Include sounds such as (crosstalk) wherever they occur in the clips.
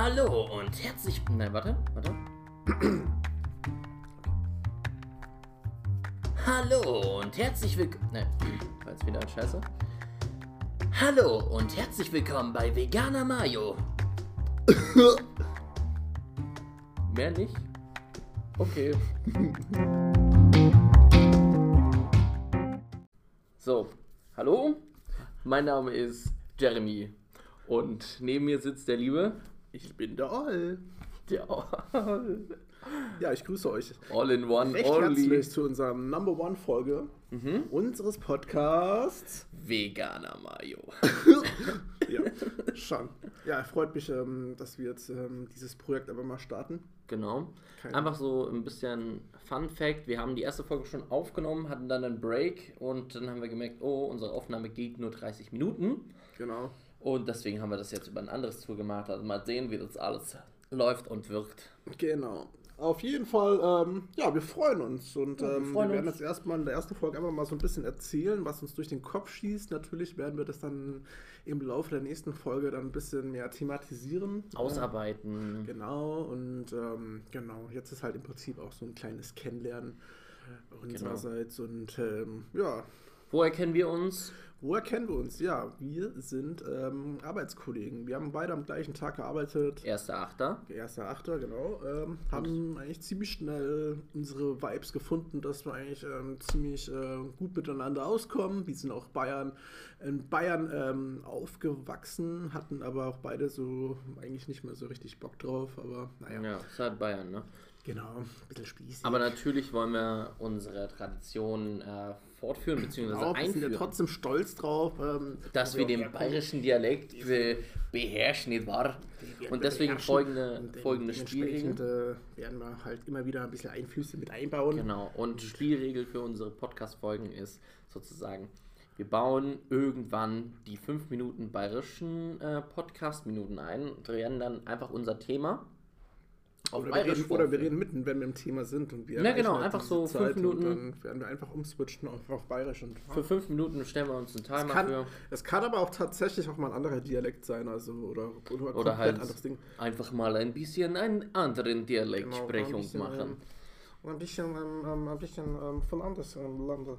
Hallo und herzlich. Nein, warte, warte. Hallo und herzlich willkommen. Nein, war jetzt wieder Scheiße. Hallo und herzlich willkommen bei Veganer Mayo. (laughs) Mehr nicht? Okay. (laughs) So, hallo, mein Name ist Jeremy und neben mir sitzt der Liebe. Ich bin der All. Der All, Ja, ich grüße euch all in one, recht only. herzlich zu unserer Number One Folge Mhm. unseres Podcasts. Veganer Mayo. (laughs) Ja, schon. Ja, freut mich, ähm, dass wir jetzt ähm, dieses Projekt einfach mal starten. Genau. Kein- Einfach so ein bisschen Fun Fact. Wir haben die erste Folge schon aufgenommen, hatten dann einen Break und dann haben wir gemerkt, oh, unsere Aufnahme geht nur 30 Minuten. Genau. Und deswegen haben wir das jetzt über ein anderes Tool gemacht. Also mal sehen, wie das alles läuft und wirkt. Genau. Auf jeden Fall, ähm, ja, wir freuen uns und Ja, wir ähm, wir, freuen werden uns. jetzt erstmal in der ersten Folge einfach mal so ein bisschen erzählen, was uns durch den Kopf schießt. Natürlich werden wir das dann im Laufe der nächsten Folge dann ein bisschen mehr thematisieren. Ausarbeiten. Genau, und ähm, genau, jetzt ist halt im Prinzip auch so ein kleines Kennenlernen unsererseits. Und ähm, ja, Woher kennen wir uns? Woher kennen wir uns? Ja, wir sind ähm, Arbeitskollegen. Wir haben beide am gleichen Tag gearbeitet. 1.8. Erster Achter, genau. Ähm, haben eigentlich ziemlich schnell unsere Vibes gefunden, dass wir eigentlich ähm, ziemlich äh, gut miteinander auskommen. Wir sind auch Bayern, in Bayern ähm, aufgewachsen, hatten aber auch beide so eigentlich nicht mehr so richtig Bock drauf. Aber naja, Ja, ist halt Bayern, ne? genau, ein bisschen spießig. Aber natürlich wollen wir unsere Tradition äh, fortführen bzw. Genau, wir sind ja einführen. trotzdem stolz drauf, ähm, dass wir den bayerischen Dialekt be beherrschen, nicht wahr? Und deswegen folgende, und, folgende Spielregeln. äh, werden wir halt immer wieder ein bisschen Einflüsse mit einbauen. Genau, und Spielregel für unsere Podcast-Folgen ist sozusagen, wir bauen irgendwann die 5 Minuten bayerischen äh, Podcast-Minuten ein, drehen dann einfach unser Thema auf Oder wir, reden, oder wir reden mitten, wenn wir im Thema sind und wir Ja, erreichen genau, halt einfach so fünf Zeit Minuten. Und dann werden wir einfach umswitchen auf, auf Bayerisch. Und Für 5 Minuten stellen wir uns einen Timer kann, für. es kann aber auch tatsächlich auch mal ein anderer Dialekt sein, also oder, oder, Oder halt anderes Ding. einfach mal ein bisschen einen anderen Dialektsprechung bisschen, machen. Ähm, ein bisschen, ähm, ähm, ein bisschen ähm, von anders ähm, Lande.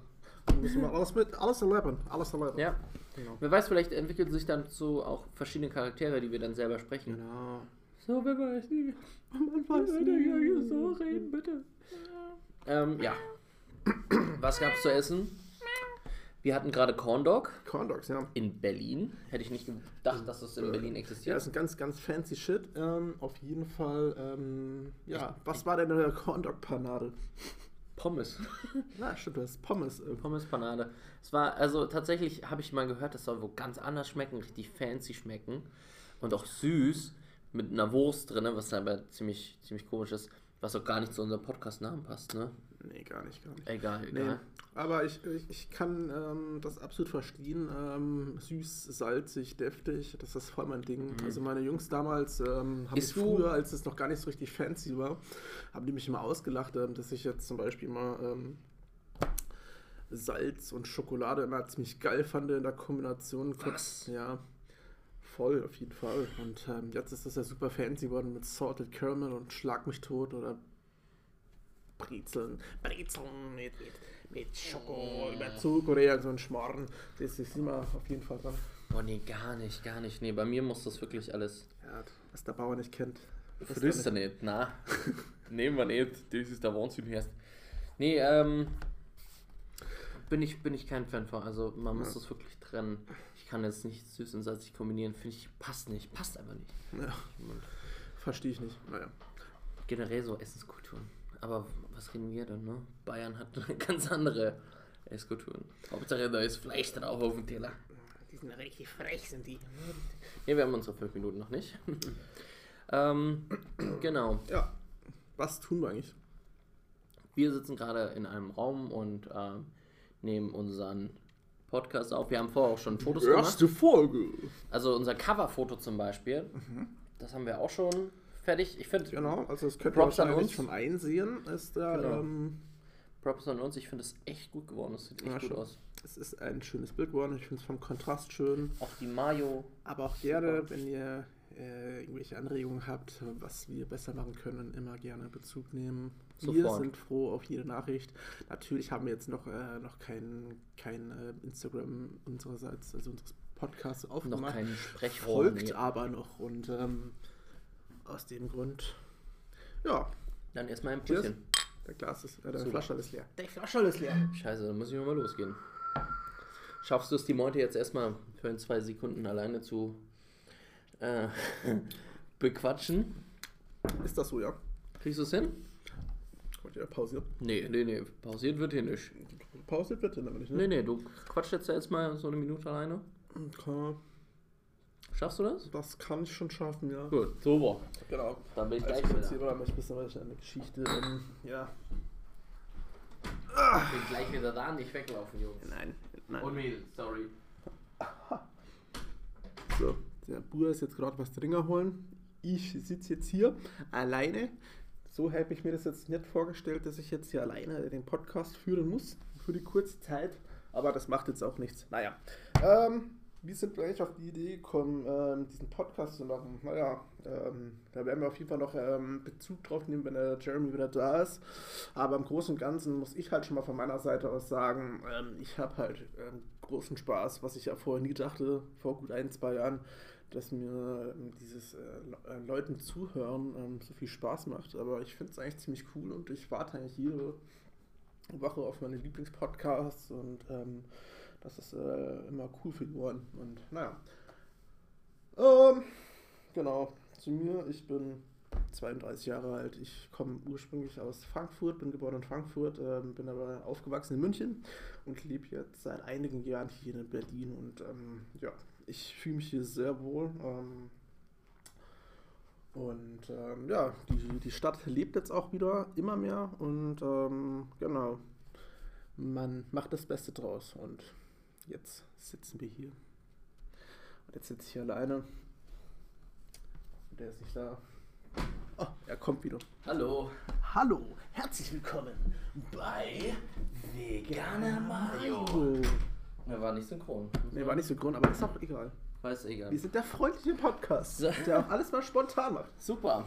Müssen wir alles mit, alles erleben, alles erleben. Ja. Genau. Wer weiß, vielleicht entwickeln sich dann so auch verschiedene Charaktere, die wir dann selber sprechen. Genau. So, wer weiß nie. Man weiß Alter, ja, ja, so reden, bitte. Ähm, ja. (clears throat) Was gab's zu essen? Wir hatten gerade Corn Dog Corn Dogs, ja. in Berlin. Hätte ich nicht gedacht, dass das in Berlin Ja, existiert. ist ein ganz, ganz fancy Shit. Ähm, auf jeden Fall, ähm, ja, was war denn eine Corn Dog Panade? Pommes. (laughs) Na, stimmt, das ist Pommes. äh, Pommes Panade. Es war, also tatsächlich habe ich mal gehört, das soll wohl ganz anders schmecken, richtig fancy schmecken. Und auch süß, mit einer Wurst drin, was aber ziemlich, ziemlich komisch ist, was auch gar nicht zu unserem Podcast-Namen passt, ne? Nee, gar nicht, gar nicht. Egal, Nee, egal. aber ich, ich, ich kann ähm, das absolut verstehen. Ähm, süß, salzig, deftig, das ist voll mein Ding. Also meine Jungs damals ähm, haben mich früher, als es noch gar nicht so richtig fancy war, haben die mich immer ausgelacht, ähm, dass ich jetzt zum Beispiel mal ähm, Salz und Schokolade immer ziemlich geil fand in der Kombination. Was? Ja, voll auf jeden Fall. Und ähm, jetzt ist das ja super fancy geworden mit Salted Caramel und Schlag mich tot oder Brezeln. Brezeln mit, mit, mit Schoko, Überzug oder irgend so ein Schmarrn. Das ist immer auf jeden Fall dran. Boah, nee, gar nicht, gar nicht. Nee, bei mir muss das wirklich alles. Ja, was der Bauer nicht kennt. das Frisst er nicht, na. (laughs) Nehmen wir nicht, das ist der Wahnsinn erst. Nee, ähm. Bin ich, bin ich kein Fan von. Also, man muss Ja. das wirklich trennen. Ich kann jetzt nicht süß und salzig kombinieren. Finde ich, passt nicht. Passt einfach nicht. Ja, verstehe ich nicht. Naja. Generell so Essenskulturen. Aber was reden wir denn, ne? Bayern hat eine (laughs) ganz andere Esskulturen. Hauptsache, da ist Fleisch drauf auf dem Teller. Die sind richtig frech, sind die. Ne, wir haben unsere fünf Minuten noch nicht. (laughs) ähm, genau. Ja. Was tun wir eigentlich? Wir sitzen gerade in einem Raum und ähm, nehmen unseren Podcast auf. Wir haben vorher auch schon Fotos gemacht. Folge. Also unser Coverfoto zum Beispiel. Das haben wir auch schon fertig. Ich finde, Genau, also das könnt ihr Props an wahrscheinlich uns. schon einsehen. Ist da, Genau. ähm, Props an uns. Ich finde es echt gut geworden. Das sieht echt Ja, gut schon. aus. es ist ein schönes Bild geworden. Ich finde es vom Kontrast schön. Auch die Mayo. Aber auch gerne, wenn ihr äh, irgendwelche Anregungen habt, was wir besser machen können, immer gerne Bezug nehmen. Sofort. Wir sind froh auf jede Nachricht. Natürlich haben wir jetzt noch, äh, noch kein, kein äh, Instagram unsererseits, also unseres Podcasts Noch aufgemacht. kein Sprechrohr. Folgt nee. aber noch und ähm, aus dem Grund, ja, Dann erstmal ein. Prüfchen. der Glas ist, äh, der. Flasche ist leer. Der Flasche ist leer. Scheiße, dann muss ich mal losgehen. Schaffst du es, die Meute jetzt erstmal für ein, zwei Sekunden alleine zu äh, (laughs) bequatschen? Ist das so, ja? Kriegst du es hin? Wollt ihr pausieren? Nee, nee, nee. Pausiert wird hier nicht. Pausiert wird dann aber nicht, Nee, nee, du quatschst jetzt erstmal so eine Minute alleine. Okay. Schaffst du das? Das kann ich schon schaffen, ja. Gut, super. Genau. Dann bin ich Ich gleich erzähle wieder. mal ein bisschen weiter eine Geschichte. Ähm, ja. Ich bin gleich wieder da, nicht weglaufen, Jungs. Nein, nein. Und Mehl, sorry. So, der Bruder ist jetzt gerade was Dringer holen. Ich sitze jetzt hier alleine. So habe ich mir das jetzt nicht vorgestellt, dass ich jetzt hier alleine den Podcast führen muss für die kurze Zeit. Aber das macht jetzt auch nichts. Naja, ähm, wie sind wir eigentlich auf die Idee gekommen, ähm, diesen Podcast zu machen? Naja, ähm, da werden wir auf jeden Fall noch ähm, Bezug drauf nehmen, wenn der Jeremy wieder da ist. Aber im Großen und Ganzen muss ich halt schon mal von meiner Seite aus sagen, ähm, ich habe halt ähm, großen Spaß, was ich ja vorher nie dachte, vor gut ein, zwei Jahren, dass mir ähm, dieses äh, äh, Leuten zuhören ähm, so viel Spaß macht. Aber ich finde es eigentlich ziemlich cool und ich warte eigentlich jede Woche auf meine Lieblingspodcasts und ähm, das ist äh, immer cool für die Ohren. Und naja. Ähm, genau, zu mir, ich bin 32 Jahre alt. Ich komme ursprünglich aus Frankfurt, bin geboren in Frankfurt, ähm, bin aber aufgewachsen in München und lebe jetzt seit einigen Jahren hier in Berlin. Und ähm, ja, ich fühle mich hier sehr wohl. Ähm, und ähm, ja, die, die Stadt lebt jetzt auch wieder immer mehr und ähm, genau, man macht das Beste draus. Und jetzt sitzen wir hier. Und jetzt sitze ich hier alleine. Und der ist nicht da. Oh, er kommt wieder. Hallo. Hallo, herzlich willkommen bei Veganer Mario. Er war nicht synchron. Nee, war nicht grün, aber ist auch egal. Weiß egal. Wir sind der freundliche Podcast, der auch alles mal spontan macht. Super.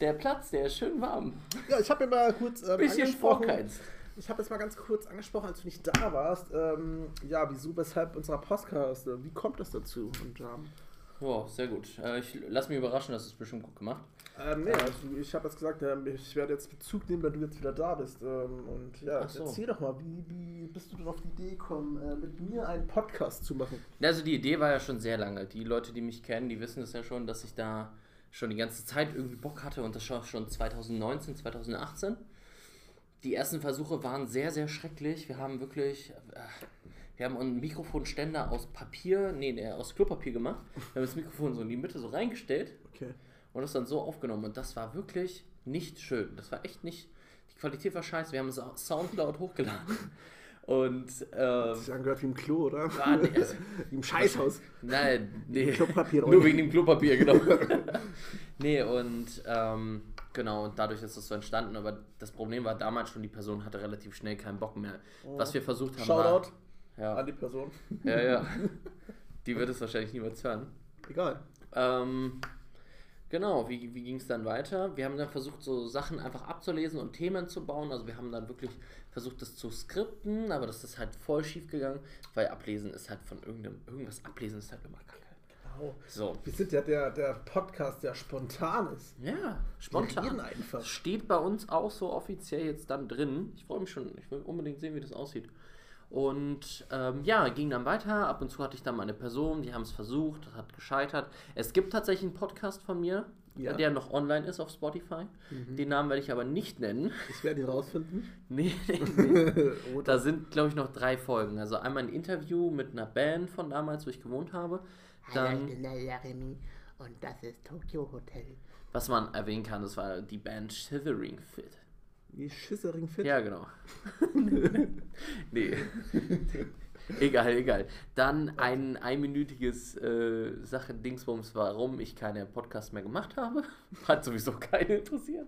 Der Platz, der ist schön warm. Ja, ich habe mir mal kurz ähm, Bisschen angesprochen. Ich habe jetzt mal ganz kurz angesprochen, als du nicht da warst. Ähm, ja, wieso, weshalb unserer Podcast? äh, Wie kommt das dazu? Und ähm, Wow, sehr gut. Äh, ich lass mich überraschen, das ist bestimmt gut gemacht. Ähm, nee, also ich habe jetzt gesagt, ähm, ich werde jetzt Bezug nehmen, wenn du jetzt wieder da bist. Ähm, und ja, so. erzähl doch mal, wie, wie bist du denn auf die Idee gekommen, äh, mit mir einen Podcast zu machen? Also die Idee war ja schon sehr lange. Die Leute, die mich kennen, die wissen es ja schon, dass ich da schon die ganze Zeit irgendwie Bock hatte und das schon 2019, 2018. Die ersten Versuche waren sehr, sehr schrecklich. Wir haben wirklich, äh, wir haben einen Mikrofonständer aus Papier, nee, nee, aus Klopapier gemacht. Wir haben das Mikrofon so in die Mitte so reingestellt Okay. Und das dann so aufgenommen. Und das war wirklich nicht schön. Das war echt nicht, die Qualität war scheiße. Wir haben Soundcloud hochgeladen. (laughs) Und ähm, Das sich angehört wie im Klo, oder? (laughs) war, nee, also, (laughs) Wie im Scheißhaus. Nein, nee. Klopapier Nur wegen dem Klopapier, genau. nee, und ähm, genau, und dadurch ist das so entstanden. Aber das Problem war damals schon, die Person hatte relativ schnell keinen Bock mehr. Was wir versucht haben, Shoutout war. Ja, an die Person. ja, ja. Die wird es wahrscheinlich niemals hören. Egal. Ähm, genau, wie, wie ging es dann weiter? Wir haben dann versucht, so Sachen einfach abzulesen und Themen zu bauen. Also wir haben dann wirklich versucht, das zu skripten, aber das ist halt voll schief gegangen, weil ablesen ist halt von irgendeinem, irgendwas ablesen ist halt immer kacke. Genau. So. Wir sind ja der, der Podcast, der spontan ist. Ja, spontan. einfach. Steht bei uns auch so offiziell jetzt dann drin. Ich freue mich schon. Ich will unbedingt sehen, wie das aussieht. Und ähm, ja, ging dann weiter. Ab und zu hatte ich dann mal eine Person, die haben es versucht, das hat gescheitert. Es gibt tatsächlich einen Podcast von mir, Ja. der noch online ist auf Spotify. Den Namen werde ich aber nicht nennen. Ich werde ihn rausfinden. (laughs) Nee, nee, nee. (laughs) Da sind, glaube ich, noch drei Folgen. Also einmal ein Interview mit einer Band von damals, wo ich gewohnt habe. Hallo, Dann, ich bin der Jeremy und das ist Tokyo Hotel. was man erwähnen kann, das war die Band Shivering Fit. Wie Schissering fit. Ja, genau. (laughs) nee. egal, egal. Dann ein einminütiges äh, Sache Dingsbums, warum ich keine Podcast mehr gemacht habe. (laughs) Hat sowieso keine interessiert.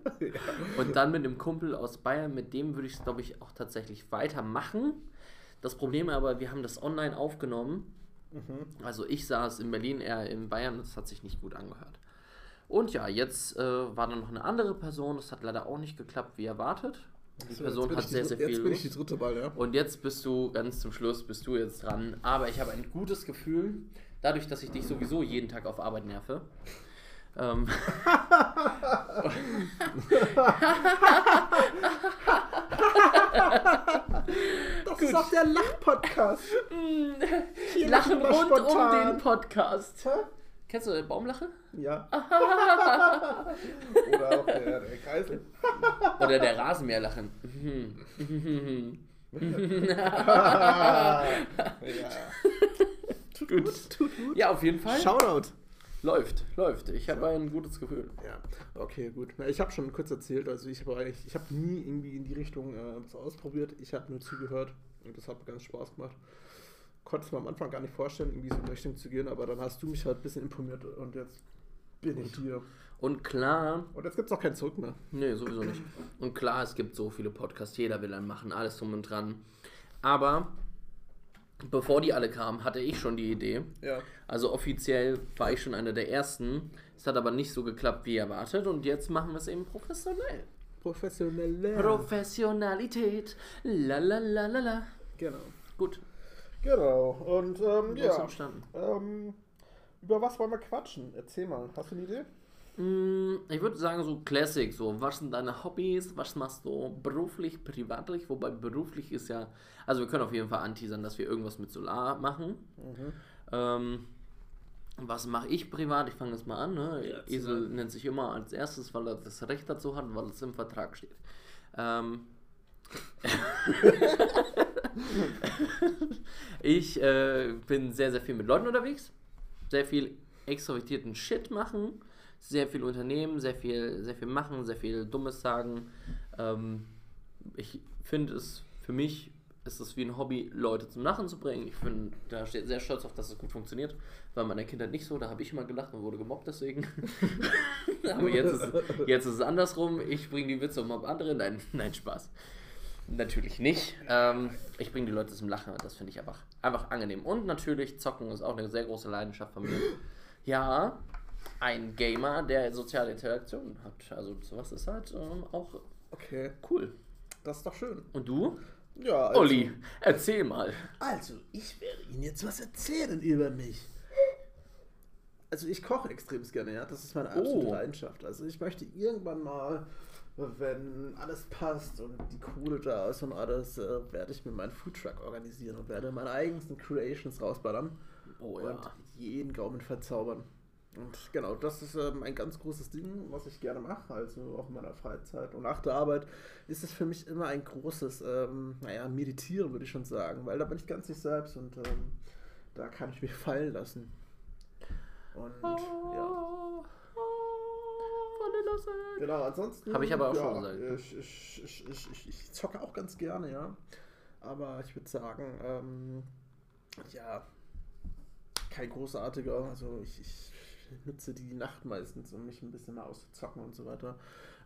Und dann mit einem Kumpel aus Bayern, mit dem würde ich es, glaube ich, auch tatsächlich weitermachen. Das Problem aber, wir haben das online aufgenommen Also ich saß in Berlin, er in Bayern, das hat sich nicht gut angehört. Und ja, jetzt äh, war dann noch eine andere Person, das hat leider auch nicht geklappt, wie erwartet. Die So, Person hat ich die sehr, sehr Jetzt viel bin ich die dritte Wahl, ja. Und jetzt bist du, ganz zum Schluss, bist du jetzt dran. Aber ich habe ein gutes Gefühl, dadurch, dass ich dich sowieso jeden Tag auf Arbeit nerve. Ähm, (laughs) Das ist auch der Lach-Podcast. (laughs) Lachen rund um spontan. den Podcast. Hä? Kennst du Baumlache? Ja. (laughs) Oder auch der, der Kreisel. Oder der Rasenmäherlachen? ja. Tut Gut. gut, tut gut. Ja, auf jeden Fall. Shoutout. Läuft, läuft. Ich habe ein gutes Gefühl. Ja, okay, gut. Na, Ich habe schon kurz erzählt, also ich habe eigentlich, ich habe nie irgendwie in die Richtung äh, was ausprobiert. Ich habe nur zugehört und das hat mir ganz Spaß gemacht. Konnte es mir am Anfang gar nicht vorstellen, irgendwie so in die Richtung zu gehen, aber dann hast du mich halt ein bisschen informiert und jetzt bin ich hier. Und klar, Und jetzt gibt es auch kein Zurück mehr. nee, sowieso nicht. Und klar, es gibt so viele Podcasts, jeder will einen machen, alles drum und dran. Aber bevor die alle kamen, hatte ich schon die Idee. Ja. Also offiziell war ich schon einer der ersten. Es hat aber nicht so geklappt, wie erwartet. Und jetzt machen wir es eben professionell. Professionelle. Professionalität. La la la la la. genau. Gut. Genau. Und ähm, ja. entstanden. Ähm, über was wollen wir quatschen? Erzähl mal. Hast du eine Idee? Mm, Ich würde sagen, so Classic, so was sind deine Hobbys, was machst du beruflich, privatlich, wobei beruflich ist ja, also wir können auf jeden Fall anteasern, dass wir irgendwas mit Solar machen. Ähm, was mache ich privat? Ich fange das mal an. Ne? Ja, Esel nennt sich immer als erstes, weil er das Recht dazu hat, weil es im Vertrag steht. Ähm, (laughs) ich äh, bin sehr, sehr viel mit Leuten unterwegs, sehr viel extrovertierten Shit machen, sehr viel unternehmen, sehr viel, sehr viel machen, sehr viel Dummes sagen. Ähm, ich finde es für mich ist es wie ein Hobby, Leute zum Lachen zu bringen. Ich bin da sehr stolz auf, dass es gut funktioniert. War in meiner Kindheit nicht so, da habe ich immer gelacht und wurde gemobbt deswegen. (laughs) Aber jetzt ist, jetzt ist es andersrum. Ich bringe die Witze und mobb andere. Nein, nein, Spaß. Natürlich nicht. Ähm, ich bringe die Leute zum Lachen und das finde ich einfach, einfach angenehm. Und natürlich, Zocken ist auch eine sehr große Leidenschaft von mir. Ja, ein Gamer, der soziale Interaktionen hat. Also sowas ist halt ähm, auch Okay. cool. Das ist doch schön. Und du? Ja, also, Olli, erzähl mal. Also, ich werde Ihnen jetzt was erzählen über mich. Also, ich koche extrem gerne, ja. Das ist meine absolute Oh. Leidenschaft. Also, ich möchte irgendwann mal, wenn alles passt und die Kohle da ist und alles, äh, werde ich mir meinen Foodtruck organisieren und werde meine eigensten Creations rausballern Oh und jeden Gaumen verzaubern. Und genau, das ist ähm, ein ganz großes Ding, was ich gerne mache, also auch in meiner Freizeit. Und nach der Arbeit ist es für mich immer ein großes, ähm, naja, Meditieren, würde ich schon sagen, weil da bin ich ganz ich selbst und ähm, da kann ich mich fallen lassen. Und ja, genau, ansonsten. Hab ich aber auch ja, schon gesagt. Ich, ich, ich, ich, zocke auch ganz gerne, ja. Aber ich würde sagen, ähm, ja, kein großartiger. Also ich, ich nutze die Nacht meistens, um mich ein bisschen mal auszuzocken und so weiter.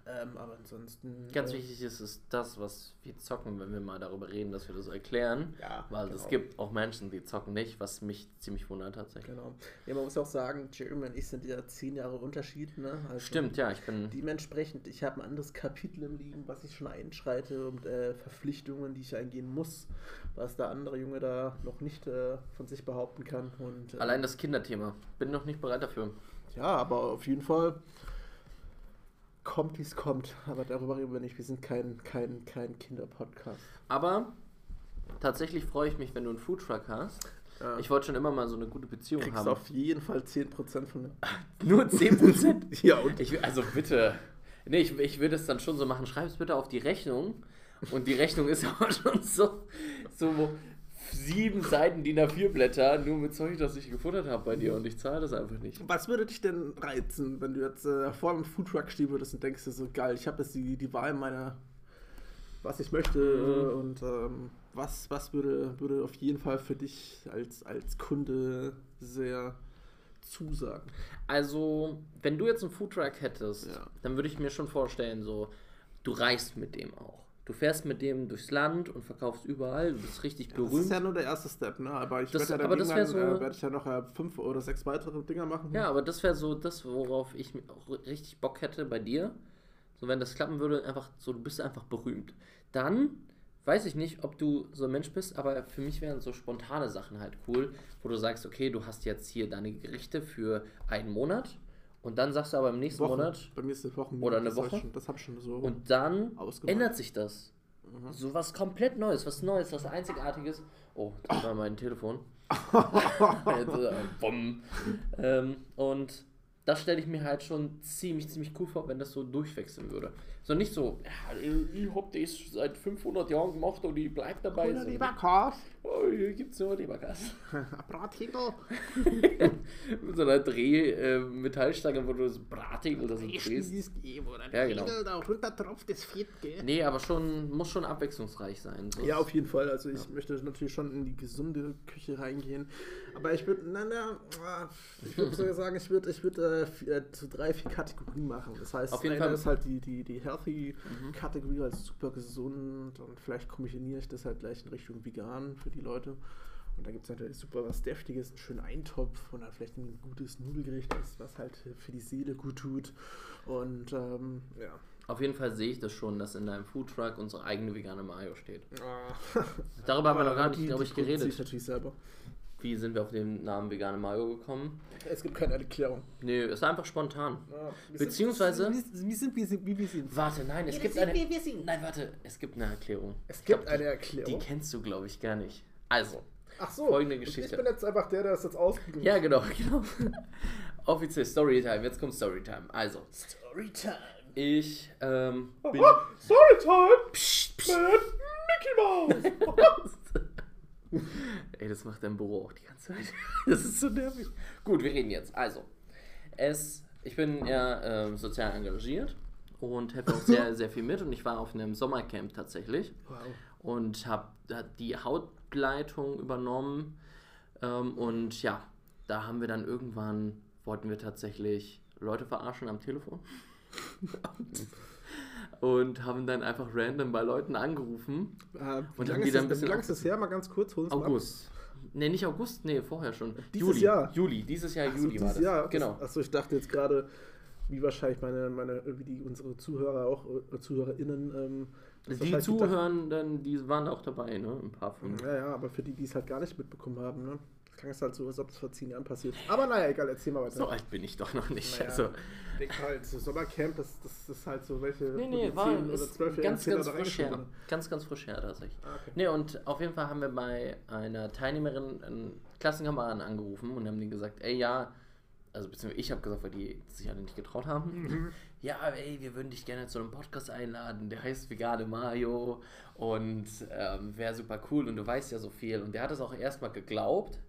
Ähm, aber ansonsten. Ganz äh, wichtig ist es das, was wir zocken, wenn wir mal darüber reden, dass wir das erklären. Ja, Weil genau. es gibt auch Menschen, die zocken nicht, was mich ziemlich wundert tatsächlich. Genau. Ja, man muss auch sagen, Jeremy und ich sind ja zehn Jahre Unterschied, ne? Also Stimmt, ja, ich bin. Dementsprechend, ich habe ein anderes Kapitel im Leben, was ich schon einschreite und äh, Verpflichtungen, die ich eingehen muss, was der andere Junge da noch nicht äh, von sich behaupten kann. Und, äh, Allein das Kinderthema. Bin noch nicht bereit dafür. Ja, aber auf jeden Fall kommt, wie es kommt. Aber darüber reden wir nicht. Wir sind kein, kein, kein Kinderpodcast. Aber tatsächlich freue ich mich, wenn du einen Foodtruck hast. Ja. Ich wollte schon immer mal so eine gute Beziehung kriegst haben. auf jeden Fall 10% von mir. (laughs) Nur 10%? (laughs) Ja, und Ich, also bitte. Nee, ich, ich würde es dann schon so machen. Schreib es bitte auf die Rechnung. Und die Rechnung ist (laughs) aber schon so, so sieben Seiten DIN A4 Blätter, nur mit Zeug, das ich gefuttert habe bei dir und ich zahle das einfach nicht. was würde dich denn reizen, wenn du jetzt äh, vor einem Foodtruck stehen würdest und denkst dir so, geil, ich habe jetzt die, die Wahl meiner, was ich möchte äh, und ähm, was, was würde, würde auf jeden Fall für dich als, als Kunde sehr zusagen? Also, wenn du jetzt einen Foodtruck hättest, Ja. dann würde ich mir schon vorstellen, so, du reist mit dem auch. Du fährst mit dem durchs Land und verkaufst überall. Du bist richtig Das berühmt. ist ja nur der erste Step, ne? Aber ich Das- werde ja aber das irgendwann, so- äh, werde ich ja noch äh, fünf oder sechs weitere Dinger machen. Ja, aber das wäre so das, worauf ich auch richtig Bock hätte bei dir. So, wenn das klappen würde, einfach so, du bist einfach berühmt. Dann weiß ich nicht, ob du so ein Mensch bist, aber für mich wären so spontane Sachen halt cool, wo du sagst, okay, du hast jetzt hier deine Gerichte für einen Monat und dann sagst du aber im nächsten Wochen. Monat Bei mir ist es Wochen. Oder eine das hab Woche? ich Schon, das habe ich schon so. und dann Ausgemacht. ändert sich das. So was komplett Neues, was Neues, was Einzigartiges. Oh, das war mein Telefon. (laughs) Äh, ähm, und das stelle ich mir halt schon ziemlich, ziemlich cool vor, wenn das so durchwechseln würde. So nicht so, ja, ich hab das seit 500 Jahren gemacht und ich bleib dabei. Oder So, Leberkas. oh, hier gibt's nur Lebergas. (laughs) Brathegel. (laughs) Mit so einer Dreh-Metallstange, wo du das Brathegel oder so drehst. Ja, genau. Da runter drauf, das fehlt, gell? Nee, aber schon, muss schon abwechslungsreich sein. Ja, auf jeden Fall. Also ich möchte natürlich schon in die gesunde Küche reingehen. Aber ich würde, na, na, ah, ich würde (laughs) sogar sagen, ich würde ich würd, äh, äh, zu drei, vier Kategorien machen. Das heißt, Auf jeden Fall. ist halt die, die, die Healthy-Kategorie, also super gesund. Und vielleicht kombiniere ich das halt gleich in Richtung vegan für die Leute. Und da gibt es natürlich super was Deftiges, einen schönen Eintopf und dann vielleicht ein gutes Nudelgericht, was halt für die Seele gut tut. Und ähm, ja. Auf jeden Fall sehe ich das schon, dass in deinem Foodtruck unsere eigene vegane Mayo steht. Ah. Darüber haben wir noch gar nicht, glaube ich, geredet. Ich natürlich selber. Wie sind wir auf den Namen vegane Mayo gekommen? Es gibt keine Erklärung. Nee, es war einfach spontan. Ja, wir Beziehungsweise- wir sind, wir sind, wie wir sind. Warte, nein, es Wir gibt sind, eine. wie wir sind. Nein, warte, es gibt eine Erklärung. Es gibt glaub, eine Die Erklärung. kennst du, glaube ich, gar nicht. Also, Ach so. folgende Geschichte. Ich bin jetzt einfach der, der das jetzt ausgesucht ja, genau, (laughs) genau. Offiziell Storytime, jetzt kommt Storytime. Also, Storytime. ich ähm, bin. Storytime Psst, psst. mit Mickey Mouse. (laughs) Ey, das macht dein Büro auch die ganze Zeit. (laughs) Das ist so nervig. Gut, wir reden jetzt. Also, es, ich bin ja ähm, sozial engagiert und helfe auch sehr, (laughs) sehr viel mit. Und ich war auf einem Sommercamp tatsächlich wow. und habe die Hautleitung übernommen. Ähm, und ja, da haben wir dann irgendwann, wollten wir tatsächlich Leute verarschen am Telefon. (laughs) und haben dann einfach random bei Leuten angerufen. Äh, wie Und lange ist, ein das- wie ist das her? Mal ganz kurz. Hol uns. August. Nee, nicht August, nee, vorher schon. Dieses Juli. Jahr? Juli, dieses Jahr so, Juli war dieses das. Jahr. Genau. Achso, ich dachte jetzt gerade, wie wahrscheinlich meine, meine wie die unsere Zuhörer auch, äh, ZuhörerInnen, ähm, Die Zuhörenden, die waren auch dabei, ne? Ein paar von. Ja, ja, aber für die, die es halt gar nicht mitbekommen haben, ne? Klang es halt so, als ob es vor zehn Jahren passiert. Aber naja, egal, erzähl mal weiter. So alt bin ich doch noch nicht. Naja, Also, Denk halt, so Sommercamp, das, das ist halt so welche. nee, nee, war 10 oder ist 12 ganz, ganz frisch her. Ganz, ganz frisch her tatsächlich. Ah, okay. Nee, und auf jeden Fall haben wir bei einer Teilnehmerin, einen Klassenkameraden angerufen und haben denen gesagt, ey, ja, also beziehungsweise ich habe gesagt, weil die sich alle nicht getraut haben. Mhm. (laughs) Ja, ey, wir würden dich gerne zu einem Podcast einladen, der heißt Vegane Mario und ähm, wäre super cool und du weißt ja so viel. Und der hat es auch erstmal geglaubt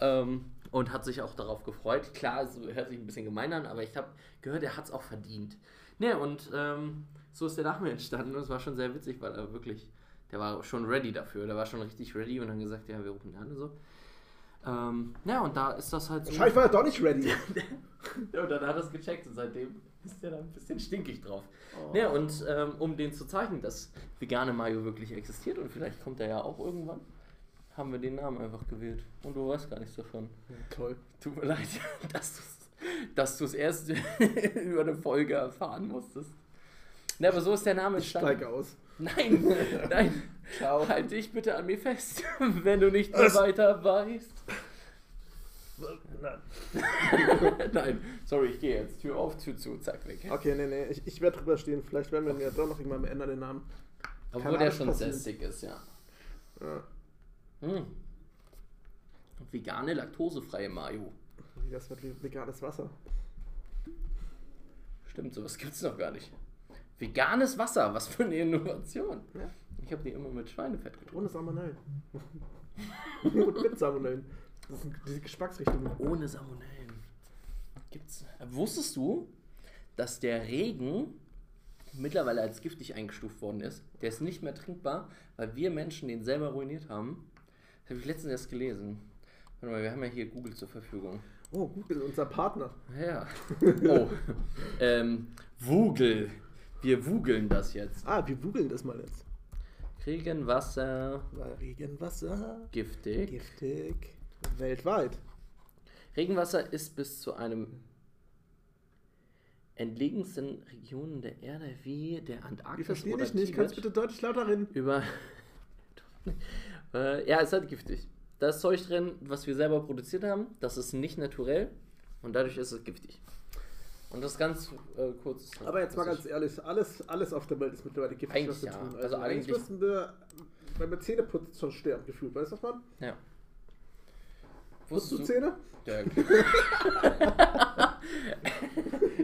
ähm, und hat sich auch darauf gefreut. Klar, es hört sich ein bisschen gemein an, aber ich habe gehört, er hat es auch verdient. Ne, und ähm, so ist der Name entstanden und es war schon sehr witzig, weil er wirklich, der war schon ready dafür, der war schon richtig ready und dann gesagt, ja, wir rufen ihn an und so. Ähm, ja, und da ist das halt so. Wahrscheinlich war er doch nicht ready. (laughs) Ja, und dann hat er es gecheckt und seitdem ist er da ein bisschen stinkig drauf. Oh. Ja, und ähm, um den zu zeigen, dass vegane Mayo wirklich existiert und vielleicht kommt er ja auch irgendwann, haben wir den Namen einfach gewählt. Und du weißt gar nichts davon. Toll. Tut mir leid, (laughs) dass du es erst (laughs) über eine Folge erfahren musstest. Na, aber so ist der Name Ich steige aus. Nein, (laughs) nein. Ciao. Halt dich bitte an mir fest, wenn du nicht mehr weiter weißt. Nein. Nein, sorry, ich gehe jetzt. Tür auf, Tür zu, zack, weg. Okay, nee, nee, ich, ich werde drüber stehen. Vielleicht werden wir ja doch noch irgendwann ändern, den Namen. Obwohl der schon passieren. sässig ist, ja. Ja. Hm. Vegane, laktosefreie Mayo. Wie das wird veganes Wasser. Stimmt, sowas gibt's noch gar nicht. Veganes Wasser, was für eine Innovation. Ja. Ich habe die immer mit Schweinefett getrunken. Ohne Salmonellen. (laughs) Und mit Salmonellen. Das sind diese Geschmacksrichtungen. Ohne Salmonellen. Gibt's. Wusstest du, dass der Regen mittlerweile als giftig eingestuft worden ist? Der ist nicht mehr trinkbar, weil wir Menschen den selber ruiniert haben. Das habe ich letztens erst gelesen. Warte mal, wir haben ja hier Google zur Verfügung. Oh, Google, unser Partner. Ja. (laughs) Oh. ähm, Google. Wir googeln das jetzt. Ah, wir googeln das mal jetzt. Regenwasser Regenwasser giftig. giftig weltweit. Regenwasser ist bis zu einem entlegensten Regionen der Erde wie der Ich Antarktis verstehe oder dich nicht. Kannst du Tibet bitte deutlich lauter reden? über (laughs) äh, ja, ist halt giftig. Da ist Zeug drin, was wir selber produziert haben. Das ist nicht naturell und dadurch ist es giftig. Und das ganz äh, kurz. ist- Aber jetzt mal ganz ehrlich, alles, alles auf der Welt ist mittlerweile giftig, Eigentlich was wir ja. tun. Also eigentlich eigentlich- müssen wir, wenn wir Zähne putzen, schon sterben gefühlt. Weißt du, was man? ist- Ja. Putzt du Wusstest Zähne? Ja. (laughs) (laughs)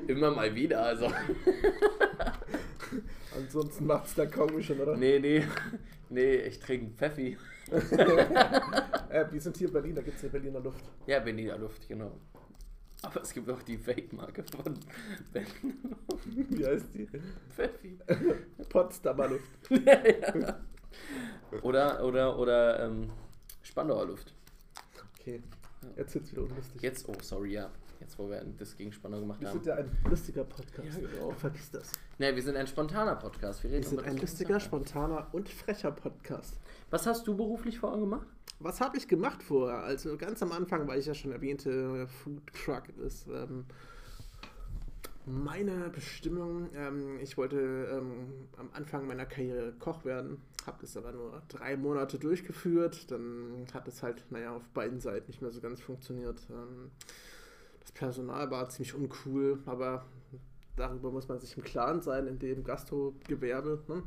Immer mal wieder, also. (laughs) Ansonsten macht es kaum schon, oder? Nee, nee. (laughs) Nee, ich trinke Pfeffi. (laughs) Äh, wir sind hier in Berlin, da gibt es eine Berliner Luft. Ja, Berliner Luft, genau. Aber es gibt auch die Fake-Marke von (laughs) Ben Wie heißt die? Pfeffi. Potsdamer Luft. ja, ja. Oder, oder, oder ähm, Spandauer Luft. Okay, jetzt wird's wieder unlustig. Jetzt, oh, sorry, ja. Jetzt, wo wir das gegen Spandau gemacht Wir haben. sind ja ein lustiger Podcast. Ja, genau. Vergiss das. Ne, wir sind ein spontaner Podcast. Wir, reden Wir sind ein lustiger, spontaner und frecher Podcast. Was hast du beruflich vorher gemacht? Was habe ich gemacht vorher? Also ganz am Anfang, weil ich ja schon erwähnte, Food Truck ist ähm, meine Bestimmung. Ähm, ich wollte ähm, am Anfang meiner Karriere Koch werden, habe das aber nur drei Monate durchgeführt. Dann hat es halt, naja, auf beiden Seiten nicht mehr so ganz funktioniert. Das Personal war ziemlich uncool, aber darüber muss man sich im Klaren sein in dem Gastrogewerbe. Ne?